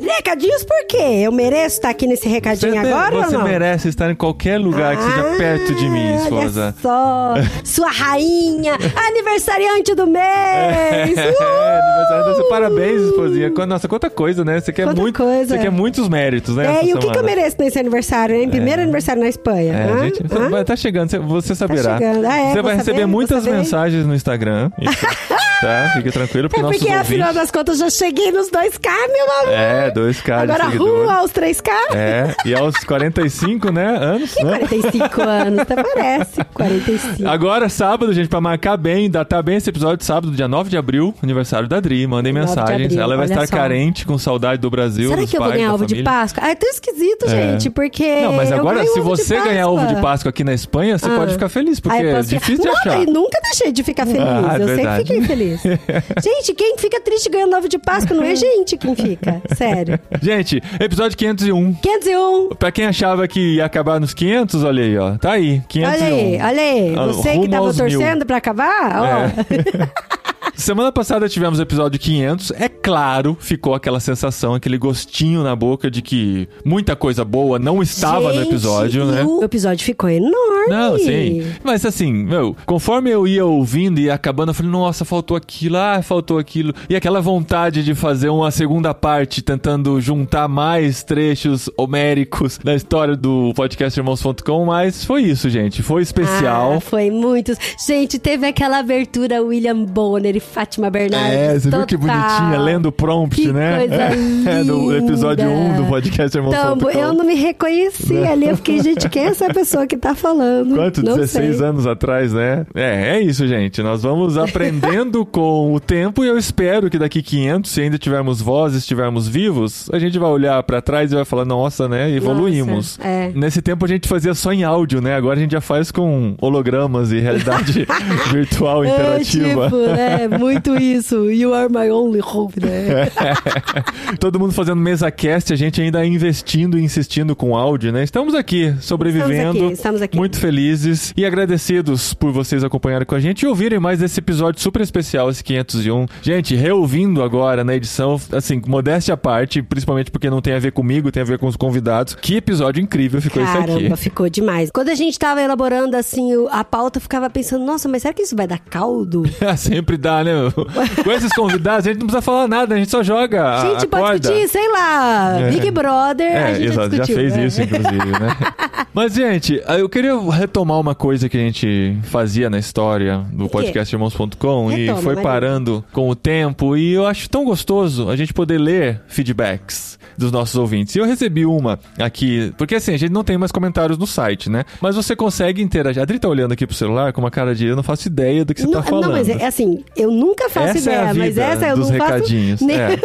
Recadinhos por quê? Eu mereço estar aqui nesse recadinho Você, agora você ou não? merece estar em qualquer lugar que seja Ah, perto de mim, esposa. Olha só, sua rainha, aniversariante do mês. É, aniversário da sua- Parabéns, esposinha. Nossa, quanta coisa, né? Você quer, Quanta muito, coisa. você quer muitos méritos, né? É, e o que, que eu mereço nesse aniversário, hein? Primeiro aniversário na Espanha. É, Hã? gente, vai- tá chegando, você- você saberá. chegando. Ah, é? Você vai saber? receber muitas mensagens no Instagram. Isso, tá? Fique tranquilo, porque É porque, afinal ouvintes... das contas, eu já cheguei nos 2K, meu amor. É, 2K de Agora seguidor. rumo aos 3K. É, e aos 45, né, anos, Que né? 45 anos, até parece. 45. Agora, sábado, gente, pra marcar bem, datar bem esse episódio, sábado, dia 9 de abril, aniversário da Dri. Mandem 9 de mensagens. abril, Ela vai estar só. carente, com saudade do Brasil, Será que eu vou ganhar ovo de. Páscoa? Ah, é tão esquisito, É. gente, porque. Não, mas agora, se de você ganhar ovo de Páscoa. Aqui na Espanha, você Ah. pode ficar feliz, porque eu é difícil de não, achar. eu nunca deixei de ficar feliz. Ah, é eu verdade. sempre fiquei feliz. gente, quem fica triste ganhando ovo de Páscoa não é gente quem fica. Sério. Gente, episódio 501. 501. Pra quem achava que ia acabar nos 500, olha aí, ó. Tá aí, 501. Olha aí, olha aí. Ah, Você que tava aos mil. torcendo pra acabar, ó. É. Semana passada tivemos o episódio 500. É claro, ficou aquela sensação, aquele gostinho na boca de que muita coisa boa não estava no Gente, episódio, e né? O episódio ficou enorme. Não, sim. Mas assim, meu, conforme eu ia ouvindo e acabando, eu falei, nossa, faltou aquilo, ah, faltou aquilo. E aquela vontade de fazer uma segunda parte, tentando juntar mais trechos homéricos da história do podcastirmãos.com, mas foi isso, gente. Foi especial. Ah, foi muitos. Gente, teve aquela abertura William Bonner Fátima Bernardes. É, você viu que bonitinha, lendo o prompt, Que né? coisa É, do episódio linda. 1 do podcast Irmãos.com. Então, eu não me reconheci ali. Eu fiquei, gente, quem é essa pessoa que tá falando? Quanto? não 16 sei. anos atrás, né? É, é isso, gente. Nós vamos aprendendo com o tempo e eu espero que daqui 500, se ainda tivermos voz, estivermos vivos, a gente vai olhar pra trás e vai falar, nossa, né? Evoluímos. Nossa, é. Nesse tempo a gente fazia só em áudio, né? Agora a gente já faz com hologramas e realidade virtual interativa. É, tipo, né? Muito isso. You are my only hope, né? Todo mundo fazendo mesa cast, a gente ainda investindo e insistindo com áudio, né? Estamos aqui, sobrevivendo. Estamos aqui, estamos aqui. Muito felizes e agradecidos por vocês acompanharem com a gente e ouvirem mais desse episódio super especial, esse 501. Gente, reouvindo agora na edição, assim, modéstia à parte, principalmente porque não tem a ver comigo, tem a ver com os convidados. Que episódio incrível ficou esse Caramba, aqui. ficou demais. Quando a gente tava elaborando, assim, a pauta, eu ficava pensando, nossa, mas será que isso vai dar caldo? Sempre dá, né? meu? Com esses convidados, a gente não precisa falar nada, a gente só joga. a- gente, a pode corda. discutir, sei lá, É. Big Brother, a É, gente exato, já discutiu. fez né? isso, inclusive, né? Mas, gente, eu queria retomar uma coisa que a gente fazia na história do quê? podcastirmãos.com e foi vai. parando com o tempo e eu acho tão gostoso a gente poder ler feedbacks dos nossos ouvintes. E eu recebi uma aqui, porque assim, a gente não tem mais comentários no site, né? Mas você consegue interagir. A Adri tá olhando aqui pro celular com uma cara de eu não faço ideia do que você Não, tá falando. não, mas é assim, eu nunca faço Essa é ideia, mas vida essa eu dos não recadinhos, faço é.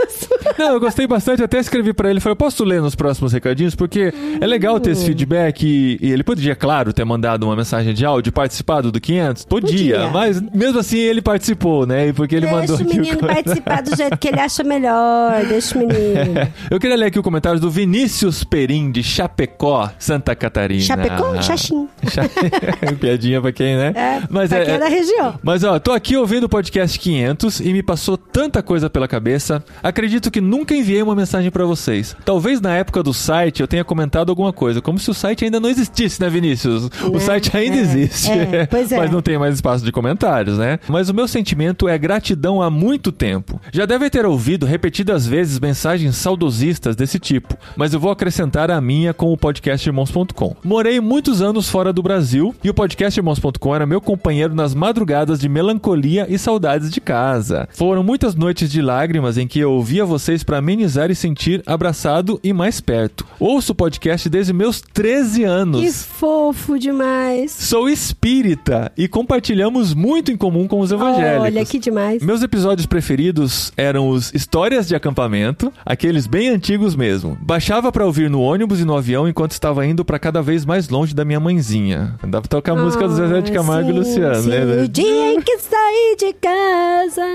Não, eu gostei bastante, até escrevi pra ele, falei, posso ler nos próximos recadinhos? Porque é legal ter esse Hum. feedback e, e ele podia, claro, ter mandado uma mensagem de áudio, participado do 500? Podia, Podia. mas mesmo assim ele participou, né? E Porque ele mandou Deixa o aqui menino o... participar do jeito que ele acha melhor, deixa o menino. Eu queria ler aqui o comentário do Vinícius Perim, de Chapecó, Santa Catarina. Chapecó, Ah. Xaxim. Piadinha pra quem, né? É, mas pra quem é da região. Mas ó, tô aqui ouvindo o podcast 500 e me passou tanta coisa pela cabeça. Acredito que nunca enviei uma mensagem pra vocês. Talvez na época do site eu tenha comentado alguma coisa, como se o site ainda não existisse, né, Vinícius? O Né? site ainda É, existe. é, pois é. Mas não tem mais espaço de comentários, né? Mas o meu sentimento é gratidão há muito tempo. Já devem ter ouvido repetidas vezes mensagens saudosistas desse tipo, mas eu vou acrescentar a minha com o podcast Irmãos.com. Morei muitos anos fora do Brasil e o podcast Irmãos.com era meu companheiro nas madrugadas de melancolia e saudades de casa. Foram muitas noites de lágrimas em que eu ouvia vocês para amenizar e sentir abraçado e mais perto. Ouço o podcast desde meus 13 anos. Que fofo demais. Sou espírita e compartilhamos muito em comum com os evangélicos. Olha, que demais. Meus episódios preferidos eram os Histórias de Acampamento, aqueles bem antigos mesmo. Baixava pra ouvir no ônibus e no avião enquanto estava indo pra cada vez mais longe da minha mãezinha. Dá pra tocar a música do Zezé de Ah, Camargo sim, e Luciano, sim. né? O dia em que saí de casa,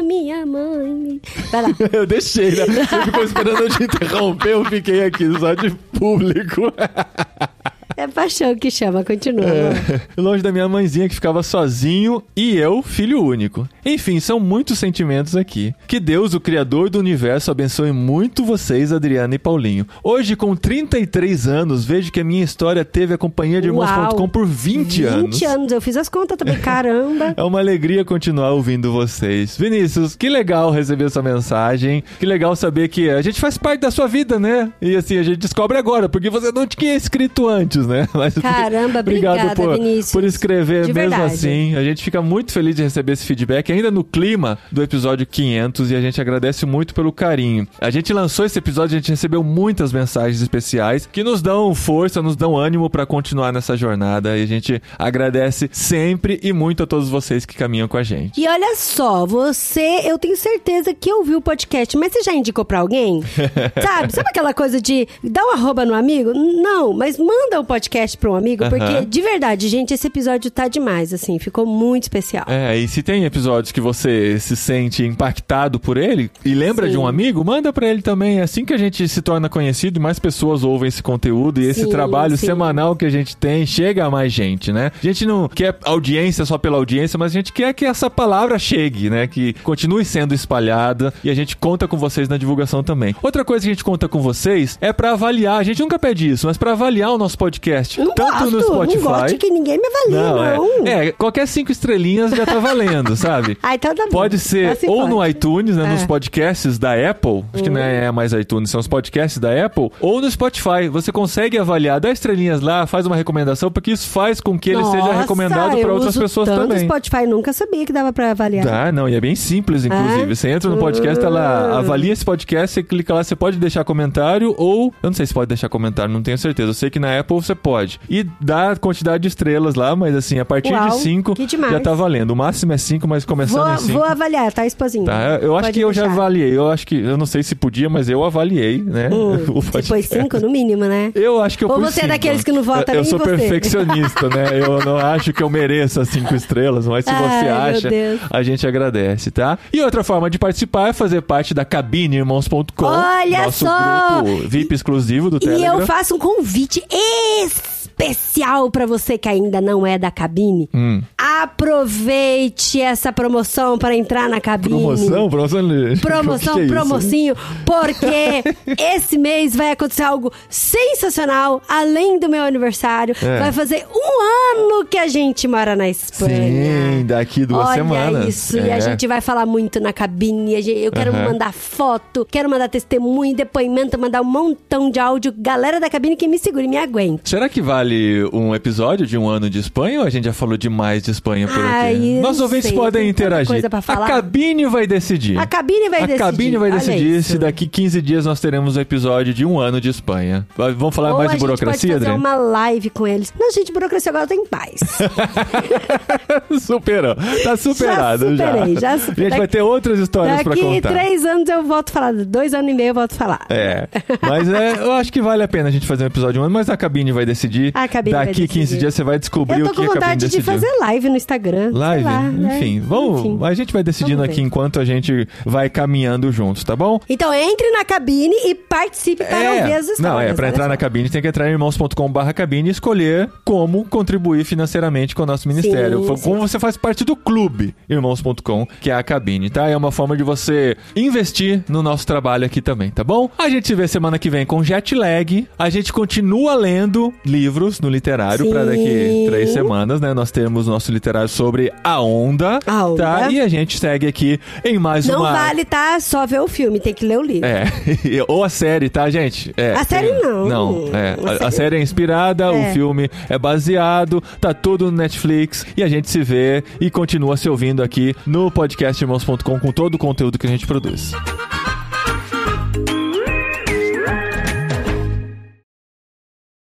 minha mãe. Vai lá. Eu deixei, né? Você ficou esperando eu te interromper, eu fiquei aqui só de público. É paixão que chama, continua. amor. Longe da minha mãezinha que ficava sozinho e eu, filho único. Enfim, são muitos sentimentos aqui. Que Deus, o Criador do Universo, abençoe muito vocês, Adriana e Paulinho. Hoje, com 33 anos, vejo que a minha história teve a companhia de irmãos.com por 20, anos. 20 anos, eu fiz as contas também, caramba. É uma alegria continuar ouvindo vocês. Vinícius, que legal receber essa mensagem. Que legal saber que a gente faz parte da sua vida, né? E assim, a gente descobre agora, porque você não tinha escrito antes, né? Mas, Caramba, obrigado obrigada, por, Vinícius. por escrever De mesmo verdade. assim. A gente fica muito feliz de receber esse feedback, ainda no clima do episódio 500, e a gente agradece muito pelo carinho. A gente lançou esse episódio, a gente recebeu muitas mensagens especiais que nos dão força, nos dão ânimo pra continuar nessa jornada. E a gente agradece sempre e muito a todos vocês que caminham com a gente. E olha só, você, eu tenho certeza que ouviu o podcast, mas você já indicou pra alguém? sabe? Sabe aquela coisa de dar um arroba no amigo? Não, mas manda o podcast pra um amigo, Aham. porque, de verdade, gente, esse episódio tá demais, assim, ficou muito especial. É, e se tem episódios que você se sente impactado por ele e lembra Sim. de um amigo, manda pra ele também. É assim que a gente se torna conhecido e mais pessoas ouvem esse conteúdo e esse Sim, trabalho sim. semanal que a gente tem chega a mais gente, né? A gente não quer audiência só pela audiência, mas a gente quer que essa palavra chegue, né? Que continue sendo espalhada e a gente conta com vocês na divulgação também. Outra coisa que a gente conta com vocês é pra avaliar. A gente nunca pede isso, mas pra avaliar o nosso podcast, Não tanto gosto, no Spotify. não gosto que ninguém me avalie, não. Não, é. É, qualquer cinco estrelinhas já tá valendo, sabe? Ah, então tá bom. Pode ser Assim ou pode. no iTunes, né, É. nos podcasts da Apple, acho que não é mais iTunes, são os podcasts da Apple, ou no Spotify. Você consegue avaliar, dá estrelinhas lá, faz uma recomendação, porque isso faz com que ele seja Nossa, recomendado eu para outras pessoas tanto também. Spotify, nunca sabia que dava pra avaliar. Tá, não, e é bem simples, inclusive. É? Você entra no podcast, ela avalia esse podcast, você clica lá, você pode deixar comentário, ou. Eu não sei se pode deixar comentário, não tenho certeza. Eu sei que na Apple você pode. E dá a quantidade de estrelas lá, mas assim, a partir Uau, de 5 que demais. já tá valendo. O máximo é 5, mas começando Vou, em 5. vou avaliar, tá, esposinho? Tá, eu acho Pode que eu já avaliei. Eu acho que. Eu não sei se podia, mas eu avaliei, né? Hum, você pôs cinco no mínimo, né? Eu acho que eu Ou você é cinco. daqueles que não vota eu, eu nem sou você. perfeccionista, né? Eu não acho que eu mereça cinco estrelas, mas se Ai, você acha, a gente agradece, tá? E outra forma de participar é fazer parte da cabineirmãos.com, Olha nosso só! grupo VIP exclusivo do E Telegram. eu faço um convite especial pra você que ainda não é da cabine. Hum. Aproveite essa promoção para entrar na cabine. Promoção? Promoção? Promoção, que que é promocinho, porque esse mês vai acontecer algo sensacional, além do meu aniversário. É. Vai fazer um ano que a gente mora na Espanha. Sim, daqui duas Olha semanas. isso, e a É. gente vai falar muito na cabine. Eu quero Aham. mandar foto, quero mandar testemunho, depoimento, mandar um montão de áudio. Galera da cabine que me segure, me aguente. Será que vale um episódio de um ano de Espanha ou a gente já falou demais de Espanha por Ai, aqui? eu Nossos ouvintes sei, podem interagir. A cabine vai decidir. A cabine vai a decidir. cabine vai decidir se daqui 15 dias nós teremos um episódio de um ano de Espanha. Vamos falar Ou mais a de gente burocracia, pode fazer Adriane? uma live com eles. Não, gente, burocracia agora tá em paz. Superou. Tá superado já. superei, já A superei. gente vai ter outras histórias pra Daqui contar. três anos eu volto a falar. Dois anos e meio eu volto a falar. É, mas é, eu acho que vale a pena a gente fazer um episódio de um ano, mas a cabine vai decidir. A cabine vai Daqui 15 decidir. dias você vai descobrir Eu o tô que com a cabine vontade de decidiu. fazer live no Instagram. Live? lá, né? Enfim, vamos, Enfim. a gente vai decidindo aqui enquanto a gente vai caminhando juntos, tá bom? Então entre na cabine e participe para ouvir as histórias. não, é, pra olha entrar na cabine tem que entrar em irmãos.com.br cabine e escolher como contribuir financeiramente com o nosso ministério. Sim, Foi- sim. Como você faz parte do clube irmãos.com, que é a cabine, tá? É uma forma de você investir no nosso trabalho aqui também, tá bom? A gente se vê semana que vem com jet lag. A gente continua lendo livros no literário pra daqui três semanas, né? Nós temos nosso literário sobre a onda, A Onda. tá? E a gente segue aqui em mais Não uma vale, tá? Só ver o filme, tem que ler o livro. é, ou a série, tá, gente? É, A série não. Não, é. A A, a série- série é inspirada, É. o filme é baseado, tá tudo no Netflix e a gente se vê e continua se ouvindo aqui no podcast irmãos.com com todo o conteúdo que a gente produz.